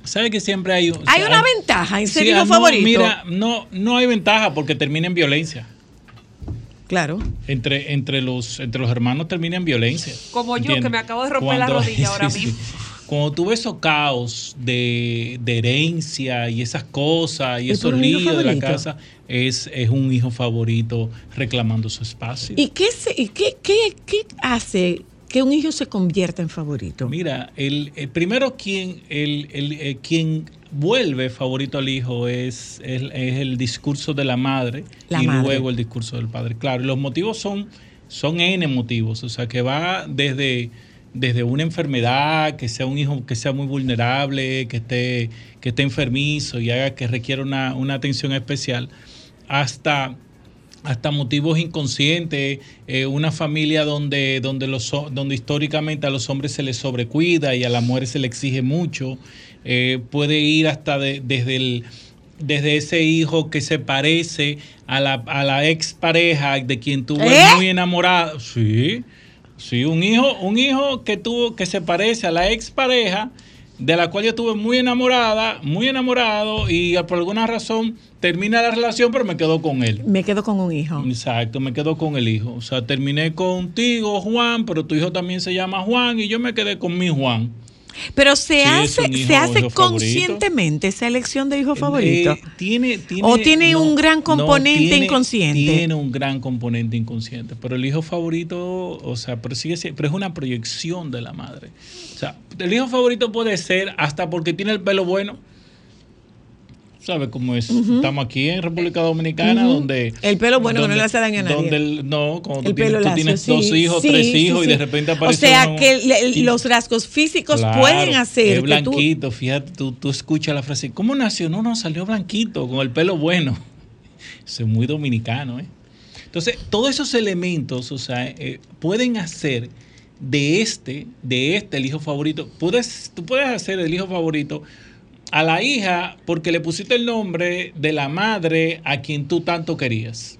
¿Sabe que siempre hay un... Hay una ventaja en ser Sí, hijo ah, no, favorito. Mira, no, no hay ventaja porque termina en violencia. Claro. Entre, entre, los, entre los hermanos termina en violencia. Como yo, que me acabo de romper la rodilla ahora sí, sí. mismo. Cuando tú ves esos caos de, de herencia y esas cosas y Es esos líos de la casa, es, es un hijo favorito reclamando su espacio. ¿Y qué, se- y qué, qué- qué hace que un hijo se convierta en favorito? Mira, el, el primero quien, el, el, eh, quien vuelve favorito al hijo es, es, es el discurso de la madre La y madre. luego el discurso del padre. Claro, los motivos son, son N motivos, o sea, que va desde, desde una enfermedad, que sea un hijo que sea muy vulnerable, que esté, que esté enfermizo y haga que requiera una, una atención especial, hasta hasta motivos inconscientes, eh, una familia donde, donde, los, donde históricamente a los hombres se les sobrecuida y a las mujeres se les exige mucho, eh, puede ir hasta de- desde, el, desde ese hijo que se parece a la, a la expareja de quien tuvo ¿Eh? muy enamorado. Sí, sí, un hijo, un hijo que tuvo, que se parece a la expareja de la cual yo estuve muy enamorada, muy enamorado y por alguna razón termina la relación pero me quedo con él. Me quedo con un hijo. Exacto, me quedo con el hijo. O sea, terminé contigo, Juan, pero tu hijo también se llama Juan y yo me quedé con mi Juan. Pero se Sí, hace, se hace favorito. conscientemente esa elección de hijo favorito. Eh, tiene, tiene- ¿O tiene un gran no, componente tiene- inconsciente? Tiene un gran componente inconsciente. Pero el hijo favorito, o sea, pero, sigue siendo- pero es una proyección de la madre. O sea, el hijo favorito puede ser hasta porque tiene el pelo bueno. ¿Sabes cómo es? Estamos aquí en República Dominicana, donde. El pelo bueno que no le hace daño a nadie. Donde el- no, cuando tú tienes, pelo tú lacio, tienes sí, dos hijos, sí, tres sí, hijos, y de repente O aparece sea, uno- que le- los rasgos físicos Claro, pueden hacer Es tú... blanquito, fíjate, tú, tú escuchas la frase, ¿cómo nació? No, no, salió blanquito, con el pelo bueno. Eso es muy dominicano, ¿eh? Entonces, todos esos elementos, o sea, eh, pueden hacer de este, de este el hijo favorito. Puedes, tú puedes hacer el hijo favorito a la hija porque le pusiste el nombre de la madre a quien tú tanto querías.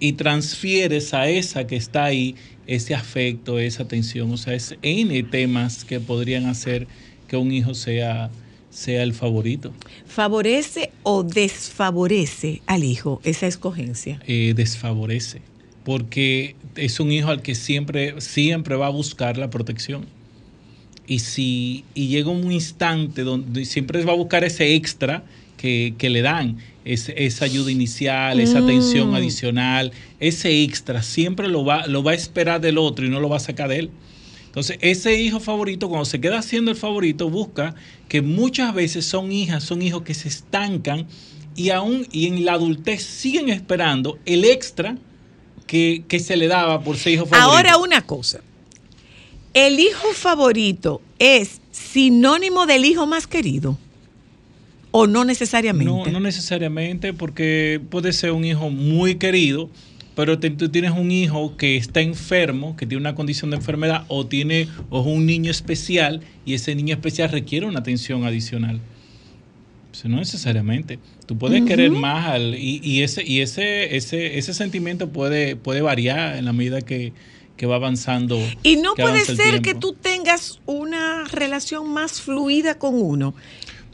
Y transfieres a esa que está ahí ese afecto, esa atención. O sea, es N temas que podrían hacer que un hijo sea, sea el favorito. ¿Favorece o desfavorece al hijo esa escogencia? eh, desfavorece, porque es un hijo al que siempre, siempre va a buscar la protección. Y si y llega un instante donde siempre va a buscar ese extra que, que le dan, ese- esa ayuda inicial, esa Mm. atención adicional, ese extra, siempre lo va, lo va a esperar del otro y no lo va a sacar de él. Entonces, ese hijo favorito, cuando se queda siendo el favorito, busca que muchas veces son hijas, son hijos que se estancan y aún y en la adultez siguen esperando el extra que, que se le daba por ser hijo favorito. Ahora una cosa. ¿El hijo favorito es sinónimo del hijo más querido? ¿O no necesariamente? No, no necesariamente, porque puede ser un hijo muy querido, pero te- tú tienes un hijo que está enfermo, que tiene una condición de enfermedad, o tiene o es un niño especial, y ese niño especial requiere una atención adicional. No necesariamente. Tú puedes querer más al, y, y ese, y ese, ese, ese sentimiento puede, puede variar en la medida que, que va avanzando. Y no puede ser que tú tengas una relación más fluida con uno,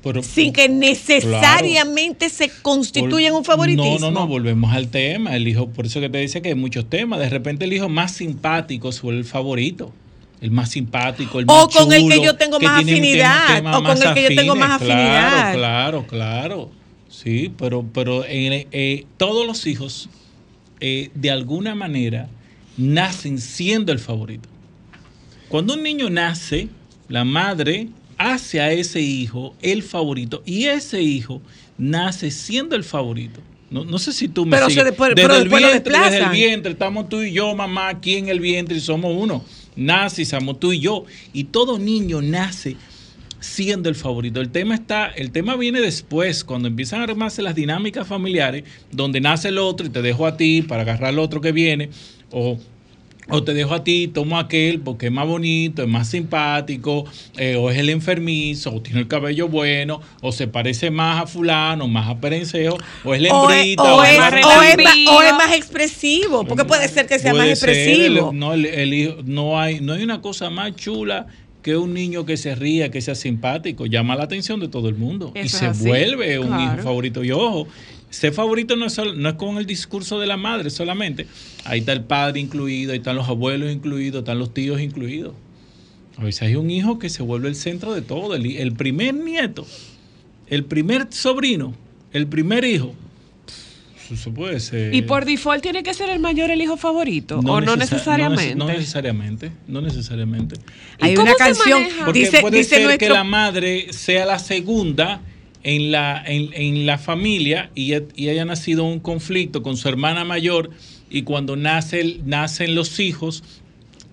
Pero- sin que necesariamente se constituya en un favoritismo. No, no, no, volvemos al tema. El hijo, por eso que te dice que hay muchos temas. De repente el hijo más simpático fue el favorito. El más simpático, el O más con el que yo tengo más afinidad, o con el que yo tengo más afines. afinidad. Claro, claro, claro. Sí, pero, pero eh, todos los hijos, eh, de alguna manera, nacen siendo el favorito. Cuando un niño nace, la madre hace a ese hijo el favorito y ese hijo nace siendo el favorito. No, no sé si tú me Pero sigues. se después- desde, pero el vientre, desde el vientre estamos tú y yo, mamá, aquí en el vientre y somos uno. Nace y somos tú y yo. Y todo niño nace siendo el favorito. El tema está, el tema viene después, cuando empiezan a armarse las dinámicas familiares, donde nace el otro y te dejo a ti para agarrar al otro que viene, o, o te dejo a ti, tomo aquel porque es más bonito, es más simpático, eh, o es el enfermizo, o tiene el cabello bueno, o se parece más a fulano, más a perencejo, o es la O es, o es o es más, o es más expresivo, porque puede ser que sea más Puede expresivo. el- no, el- el hijo- no, hay, no hay una cosa más chula que un niño que se ría, que sea simpático, llama la atención de todo el mundo y se así, vuelve un claro. hijo favorito. Y ojo, ser favorito no es, sol- no es con el discurso de la madre solamente. Ahí está el padre incluido, ahí están los abuelos incluidos, están los tíos incluidos. A veces hay un hijo que se vuelve el centro de todo, el, el primer nieto, el primer sobrino, el primer hijo. Eso puede ser. Y por default tiene que ser el mayor el hijo favorito, o no necesa- necesariamente. No, neces- no necesariamente, no necesariamente. Hay una canción, Porque dice, puede dice ser nuestro... que la madre sea la segunda en la, en, en la familia y, y haya nacido un conflicto con su hermana mayor y cuando nace nacen los hijos,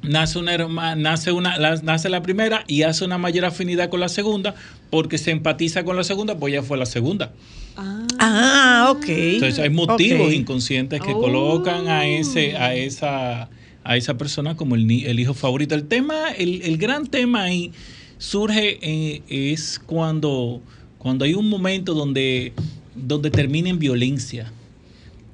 nace una herma- nace una la, nace la primera y hace una mayor afinidad con la segunda porque se empatiza con la segunda, pues ella fue la segunda. Ah, ok. Entonces hay motivos inconscientes que Oh. colocan a ese, a esa, a esa persona como el, el hijo favorito. El tema, el, el gran tema ahí surge eh, es cuando, cuando hay un momento donde, donde termina en violencia.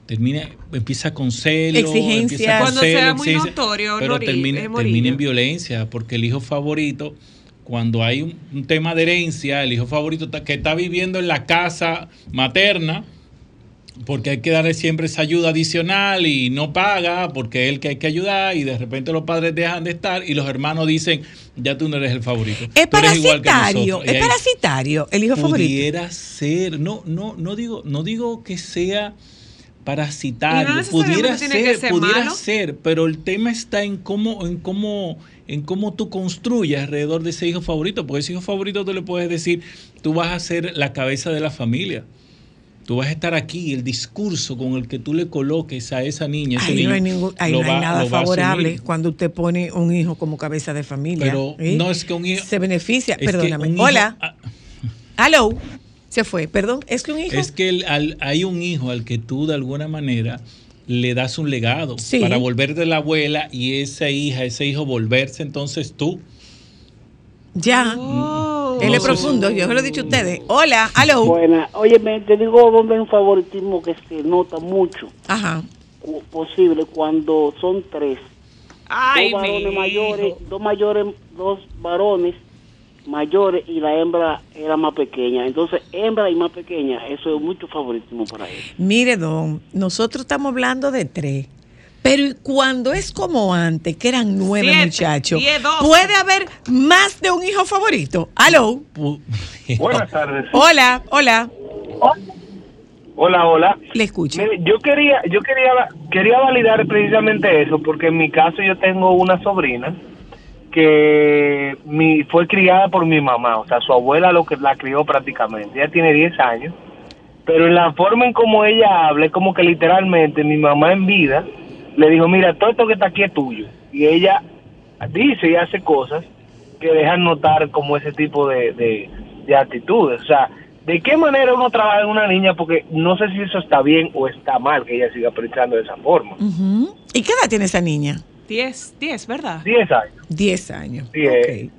Termina, empieza con celo, Exigencia. empieza con Cuando celo, sea muy notorio, pero Nori- termina, en violencia, porque el hijo favorito, cuando hay un, un tema de herencia, el hijo favorito está- que está viviendo en la casa materna, porque hay que darle siempre esa ayuda adicional y no paga porque es el que hay que ayudar y de repente los padres dejan de estar y los hermanos dicen, ya tú no eres el favorito. Es tú eres igual que parasitario, nosotros". Y es ahí parasitario el hijo favorito. Pudiera ser, no, no, no digo, no digo que sea parasitario, no pudiera ser, ser pudiera malo. ser, pero el tema está en cómo, en cómo, en cómo tú construyes alrededor de ese hijo favorito, porque ese hijo favorito tú le puedes decir, tú vas a ser la cabeza de la familia. Tú vas a estar aquí, el discurso con el que tú le coloques a esa niña, ese Ahí no hay, niño, ningún, ahí lo no hay va- nada favorable cuando usted pone un hijo como cabeza de familia. Pero ¿eh? no es que un hijo. Se beneficia, perdóname. hijo- Hola. Hello. Se fue, perdón. Es que un hijo. Es que el- al- hay un hijo al que tú de alguna manera le das un legado Sí. para volver de la abuela y esa hija, ese hijo volverse entonces tú. Ya. Él es profundo, yo se lo he dicho a ustedes. Hola, hello. Buena. Oye, me- te digo donde hay un favoritismo que se nota mucho Ajá. cu- posible cuando son tres. Ay, dos varones mi mayores, hijo. dos mayores, dos varones mayores y la hembra era más pequeña. Entonces, hembra y más pequeña, eso es mucho favoritismo para él. Mire, don, nosotros estamos hablando de tres. Pero ¿y cuando es como antes, que eran nueve Siete, muchachos, diez, puede haber más de un hijo favorito. Hello. Buenas tardes. Hola, hola. Hola, hola. Le escucho. Mire, yo quería, yo quería, quería validar precisamente eso, porque en mi caso yo tengo una sobrina que mi, fue criada por mi mamá, o sea, su abuela lo que la crió prácticamente. Ella tiene 10 años, pero en la forma en como ella habla, es como que literalmente mi mamá en vida le dijo, mira, todo esto que está aquí es tuyo. Y ella dice y hace cosas que dejan notar como ese tipo de, de, de actitudes. O sea, ¿de qué manera uno trabaja en una niña? Porque no sé si eso está bien o está mal que ella siga pensando de esa forma. ¿Y qué edad tiene esa niña? 10, 10, ¿verdad? 10 años. Diez años. Sí, eh.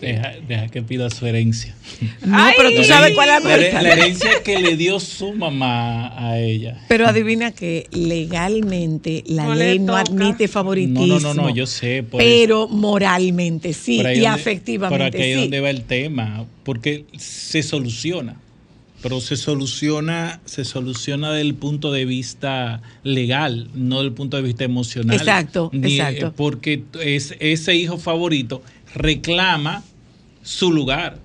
Deja, deja que pida su herencia. No, pero tú sabes cuál es la verdad. la herencia que le dio su mamá a ella. Pero adivina que legalmente la No le ley no toca. admite favoritismo. No, no, no, no, yo sé. Por pero moralmente sí Por ahí y donde- afectivamente Por aquí es sí. donde va el tema, porque se soluciona, pero se soluciona, se soluciona desde el punto de vista legal, no del punto de vista emocional. Exacto, Ni- exacto. Porque es, ese hijo favorito reclama su lugar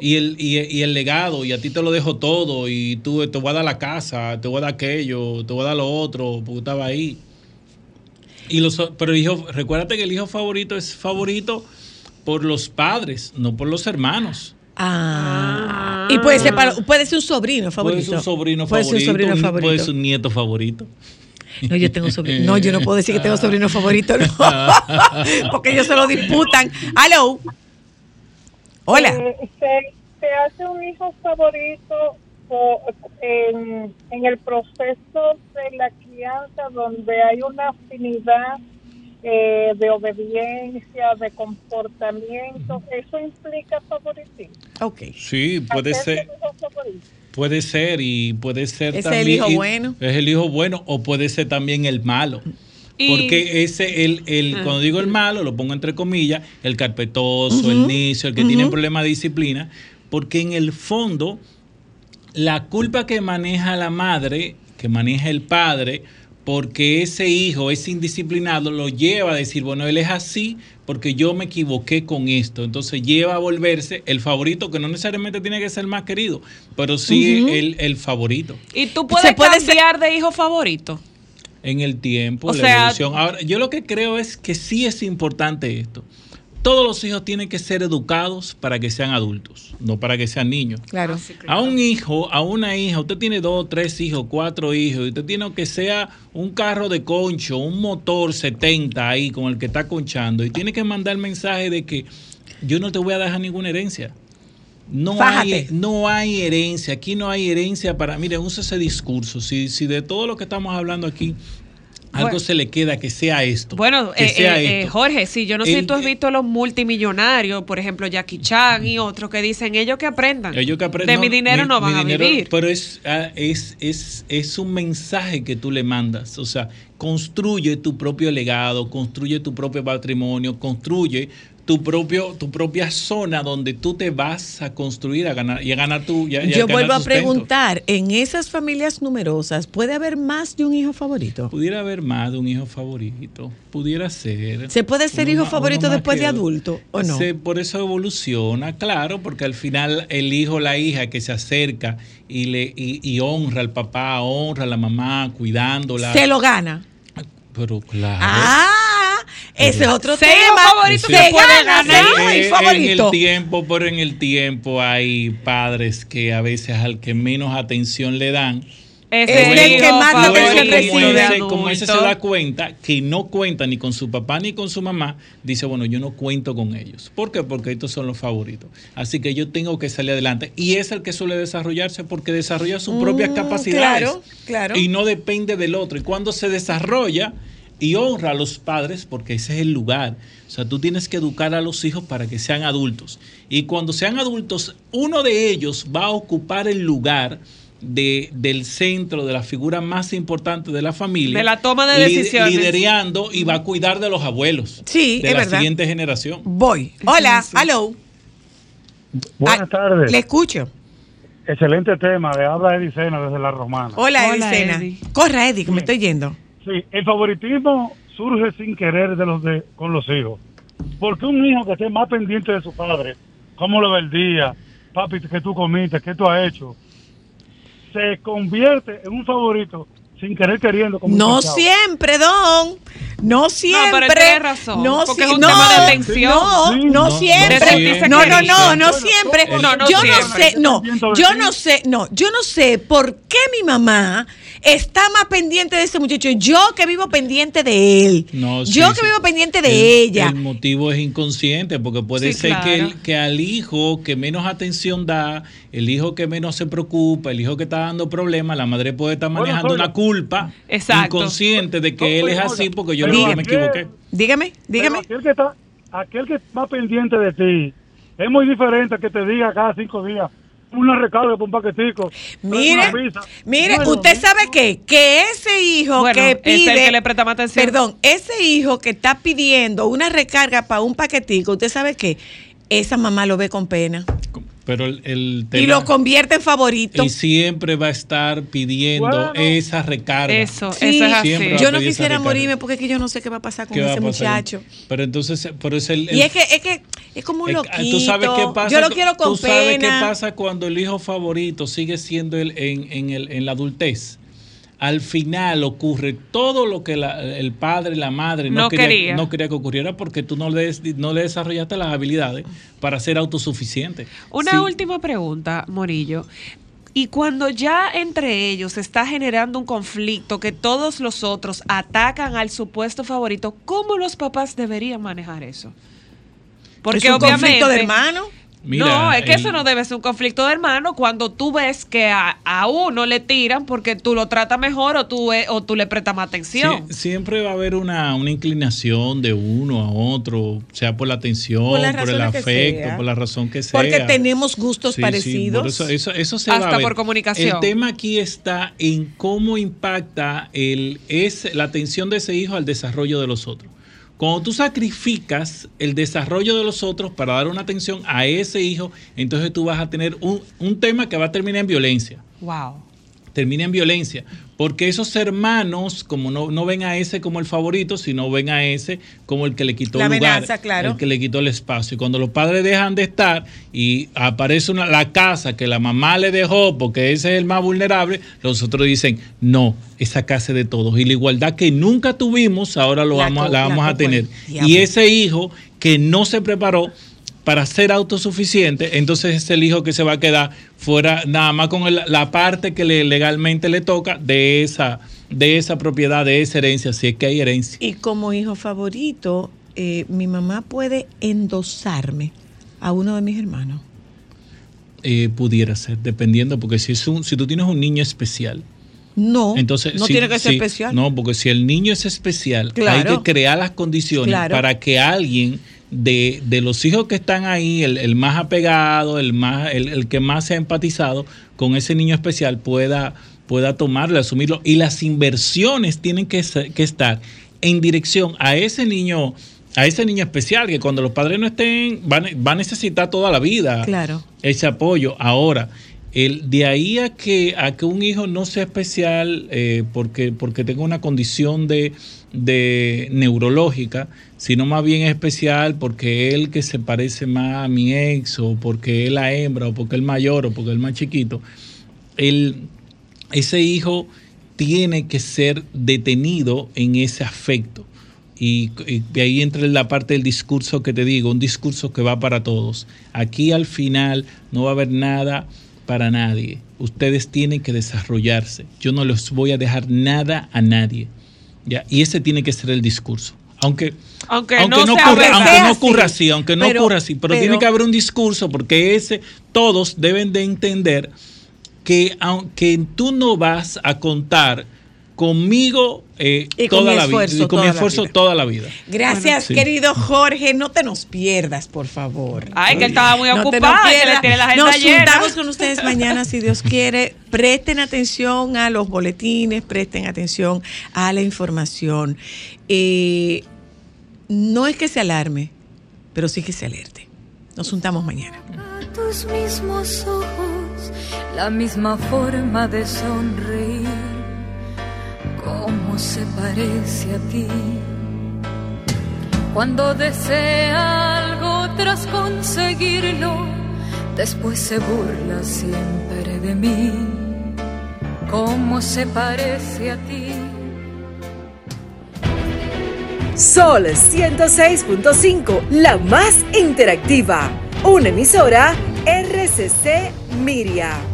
y, el, y, y el legado, y a ti te lo dejo todo, y tú te voy a dar la casa, te voy a dar aquello, te voy a dar lo otro, porque estaba ahí. Y los, pero el hijo, recuérdate que el hijo favorito es favorito por los padres, no por los hermanos. Ah. Y puede ser, para- puede ser un sobrino favorito. Puede ser un sobrino Puede favorito, ser un sobrino favorito. puede ser un nieto favorito. No, yo tengo sobrino. No, yo no puedo decir que tengo sobrino favorito, no. Porque ellos se lo disputan. Hello. Hola. Eh, se, se hace un hijo favorito en, en el proceso de la crianza donde hay una afinidad eh, de obediencia, de comportamiento. Eso implica favoritismo. Ok. Sí, puede ser, un hijo favorito. Puede ser y puede ser Es el también. hijo y- bueno. Es el hijo bueno o puede ser también el malo. Y- Porque ese, el, el, Ah. cuando digo el malo, lo pongo entre comillas, el carpetoso, el Ujú, necio, el que tiene problemas de disciplina, porque en el fondo, la culpa que maneja la madre, que maneja el padre, porque ese hijo es indisciplinado, lo lleva a decir, bueno, él es así porque yo me equivoqué con esto. Entonces lleva a volverse el favorito, que no necesariamente tiene que ser más querido, pero sí el, el favorito. ¿Y tú puedes cambiar de hijo favorito? En el tiempo, O la sea- evolución. Ahora, yo lo que creo es que sí es importante esto. Todos los hijos tienen que ser educados para que sean adultos, no para que sean niños. Claro. A un hijo, a una hija, usted tiene dos, tres hijos, cuatro hijos, y usted tiene que sea un carro de concho, un motor 70 ahí con el que está conchando, y tiene que mandar el mensaje de que yo no te voy a dejar ninguna herencia. No Fájate. hay, no hay herencia, aquí no hay herencia para, mire, usa ese discurso, si, si de todo lo que estamos hablando aquí, algo Bueno. se le queda que sea esto. Bueno, que eh, sea eh, eh, esto. Jorge, sí, yo no sé si tú has visto los multimillonarios, por ejemplo, Jackie Chan y otros que dicen ellos que aprendan. Ellos que aprenden- de mi dinero mi- no van a vivir. Pero es, ah, es, es, es un mensaje que tú le mandas. O sea, construye tu propio legado, construye tu propio patrimonio, construye tu propio tu propia zona donde tú te vas a construir a ganar y a ganar tu y a- y a Yo ganar vuelvo a preguntar, en esas familias numerosas, ¿puede haber más de un hijo favorito? Pudiera haber más de un hijo favorito, pudiera ser. ¿Se puede ser Uno hijo más- favorito después de adulto o no? Se- por eso evoluciona, claro, porque al final el hijo o la hija que se acerca y le y, y honra al papá, honra a la mamá, cuidándola. Se lo gana. Pero claro. Ah, ese es otro tema. favorito se se puede gana ganar. Eh, en el favorito. tiempo, pero en el tiempo hay padres que a veces al que menos atención le dan es el que más atención como recibe. ese- Como ese se da cuenta que no cuenta ni con su papá ni con su mamá, dice, bueno, yo no cuento con ellos. ¿Por qué? Porque estos son los favoritos. Así que yo tengo que salir adelante. Y es el que suele desarrollarse porque desarrolla sus propias Mm, capacidades. claro, claro. Y no depende del otro. Y cuando se desarrolla y honra a los padres, porque ese es el lugar. O sea, tú tienes que educar a los hijos para que sean adultos. Y cuando sean adultos, uno de ellos va a ocupar el lugar de, del centro, de la figura más importante de la familia. De la toma de decisiones. Liderando y va a cuidar de los abuelos. Sí, de es la verdad. siguiente generación. Voy. Hola, hello. Buenas tardes. Le escucho. Excelente tema. Le habla Edicena desde La Romana. Hola, Edicena. Corra, Eddie, que me estoy yendo. Sí, el favoritismo surge sin querer de los de, con los hijos. Porque un hijo que esté más pendiente de su padre, cómo lo ve el día, papi, que tú comiste, qué tú has hecho, se convierte en un favorito sin querer queriendo. Como No siempre, Don. No siempre. pero él tiene razón, No, porque si- es un no, tema de atención. No, no, no, siempre. no siempre. No, no, no, no Bueno, siempre. no, no yo no siempre. sé, no. Yo no sé, no. Yo no sé por qué mi mamá está más pendiente de ese muchacho. Yo que vivo pendiente de él. No, sí, yo que sí. vivo pendiente de El- ella. El motivo es inconsciente, porque puede Sí, ser que, el- que al hijo que menos atención da, el hijo que menos se preocupa, el hijo que está dando problemas, la madre puede estar Bueno, manejando oiga. una culpa Exacto. inconsciente de que él es así porque yo No me equivoqué. Dígame, Pero aquel que está, aquel que está pendiente de ti, es muy diferente que te diga cada cinco días una recarga por un paquetico. Mire, mire, Bueno, usted sabe qué, que ese hijo Bueno, que es el pide, que le presta más atención. perdón, ese hijo que está pidiendo una recarga para un paquetico, usted sabe qué, esa mamá lo ve con pena Pero el, el y lo convierte en favorito. y siempre va a estar pidiendo Bueno. esa recarga. Eso, eso es así. Yo no quisiera morirme porque es que yo no sé qué va a pasar con ¿Qué va a ese pasar? muchacho. Pero entonces, por eso el, el- Y es que, es que es como un Eh, loquito. ¿Tú sabes qué pasa? yo lo quiero con ¿Tú sabes qué pasa cuando el hijo favorito sigue siendo el, en, en el- en la adultez? Al final ocurre todo lo que la- el padre, la madre no, No quería, quería. no quería que ocurriera porque tú no le, no le desarrollaste las habilidades para ser autosuficiente. Una Sí. última pregunta, Morillo. Y cuando ya entre ellos se está generando un conflicto que todos los otros atacan al supuesto favorito, ¿cómo los papás deberían manejar eso? Porque ¿Es un obviamente conflicto de hermano? Mira, no, es que el- eso no debe ser un conflicto de hermano cuando tú ves que a, a uno le tiran porque tú lo tratas mejor o tú, eh, o tú le prestas más atención. Sie- siempre va a haber una, una inclinación de uno a otro, sea por la atención, Por el afecto, por la razón que sea. Porque tenemos gustos Sí, sí, parecidos. por eso, eso, eso se Hasta va a ver. por comunicación. El tema aquí está en cómo impacta el, es, la atención de ese hijo al desarrollo de los otros. Cuando tú sacrificas el desarrollo de los otros para dar una atención a ese hijo, entonces tú vas a tener un, un tema que va a terminar en violencia Wow. termina en violencia. Porque esos hermanos, como no, no ven a ese como el favorito, sino ven a ese como el que le quitó La el lugar, amenaza, claro. el que le quitó el espacio. Y cuando los padres dejan de estar y aparece una, la casa que la mamá le dejó porque ese es el más vulnerable, los otros dicen, no, esa casa es de todos. Y la igualdad que nunca tuvimos, ahora lo La vamos, la la vamos a tener. diablo. Y ese hijo que no se preparó para ser autosuficiente, entonces es el hijo que se va a quedar fuera, nada más con el- la parte que le, legalmente le toca de esa, de esa propiedad, de esa herencia, si es que hay herencia. Y como hijo favorito, eh, mi mamá puede endosarme a uno de mis hermanos. Eh, pudiera ser, dependiendo, porque si es un, si tú tienes un niño especial, No, entonces no tiene que ser especial. No, porque si el niño es especial, Claro. hay que crear las condiciones Claro. para que alguien de, de los hijos que están ahí, el, el más apegado, el más, el, el que más se ha empatizado con ese niño especial, pueda, pueda tomarlo, asumirlo. Y las inversiones tienen que, que estar en dirección a ese niño, a ese niño especial, que cuando los padres no estén, van, va a necesitar toda la vida Claro. ese apoyo. Ahora, el, de ahí a que, a que un hijo no sea especial eh, porque, porque tenga una condición de, de neurológica, sino más bien es especial porque él que se parece más a mi ex, o porque él la hembra, o porque él mayor, o porque él más chiquito, el, ese hijo tiene que ser detenido en ese afecto. Y, y ahí entra la parte del discurso que te digo, un discurso que va para todos. Aquí al final no va a haber nada para nadie. Ustedes tienen que desarrollarse. Yo no les voy a dejar nada a nadie. ¿Ya? Y ese tiene que ser el discurso. Aunque, Aunque, aunque no, ocurra, aunque no ocurra así, aunque no Pero- ocurra así, pero, pero- tiene que haber un discurso porque ese todos deben de entender que aunque tú no vas a contar conmigo eh, Y con toda mi la vida, esfuerzo y con toda mi la esfuerzo vida. toda la vida. Gracias, Sí. querido Jorge. No te nos pierdas, por favor. Ay, que él estaba muy No te ocupado, nos llena. juntamos con ustedes mañana, si Dios quiere. Presten atención a los boletines, presten atención a la información. Eh, no es que se alarme, pero sí que se alerte. Nos juntamos mañana. tus mismos ojos, la misma forma de sonreír, cómo se parece a ti. Cuando desea algo tras conseguirlo, después se burla siempre de mí, cómo se parece a ti. Sol 106.5, la más interactiva. Una emisora RCC Miria.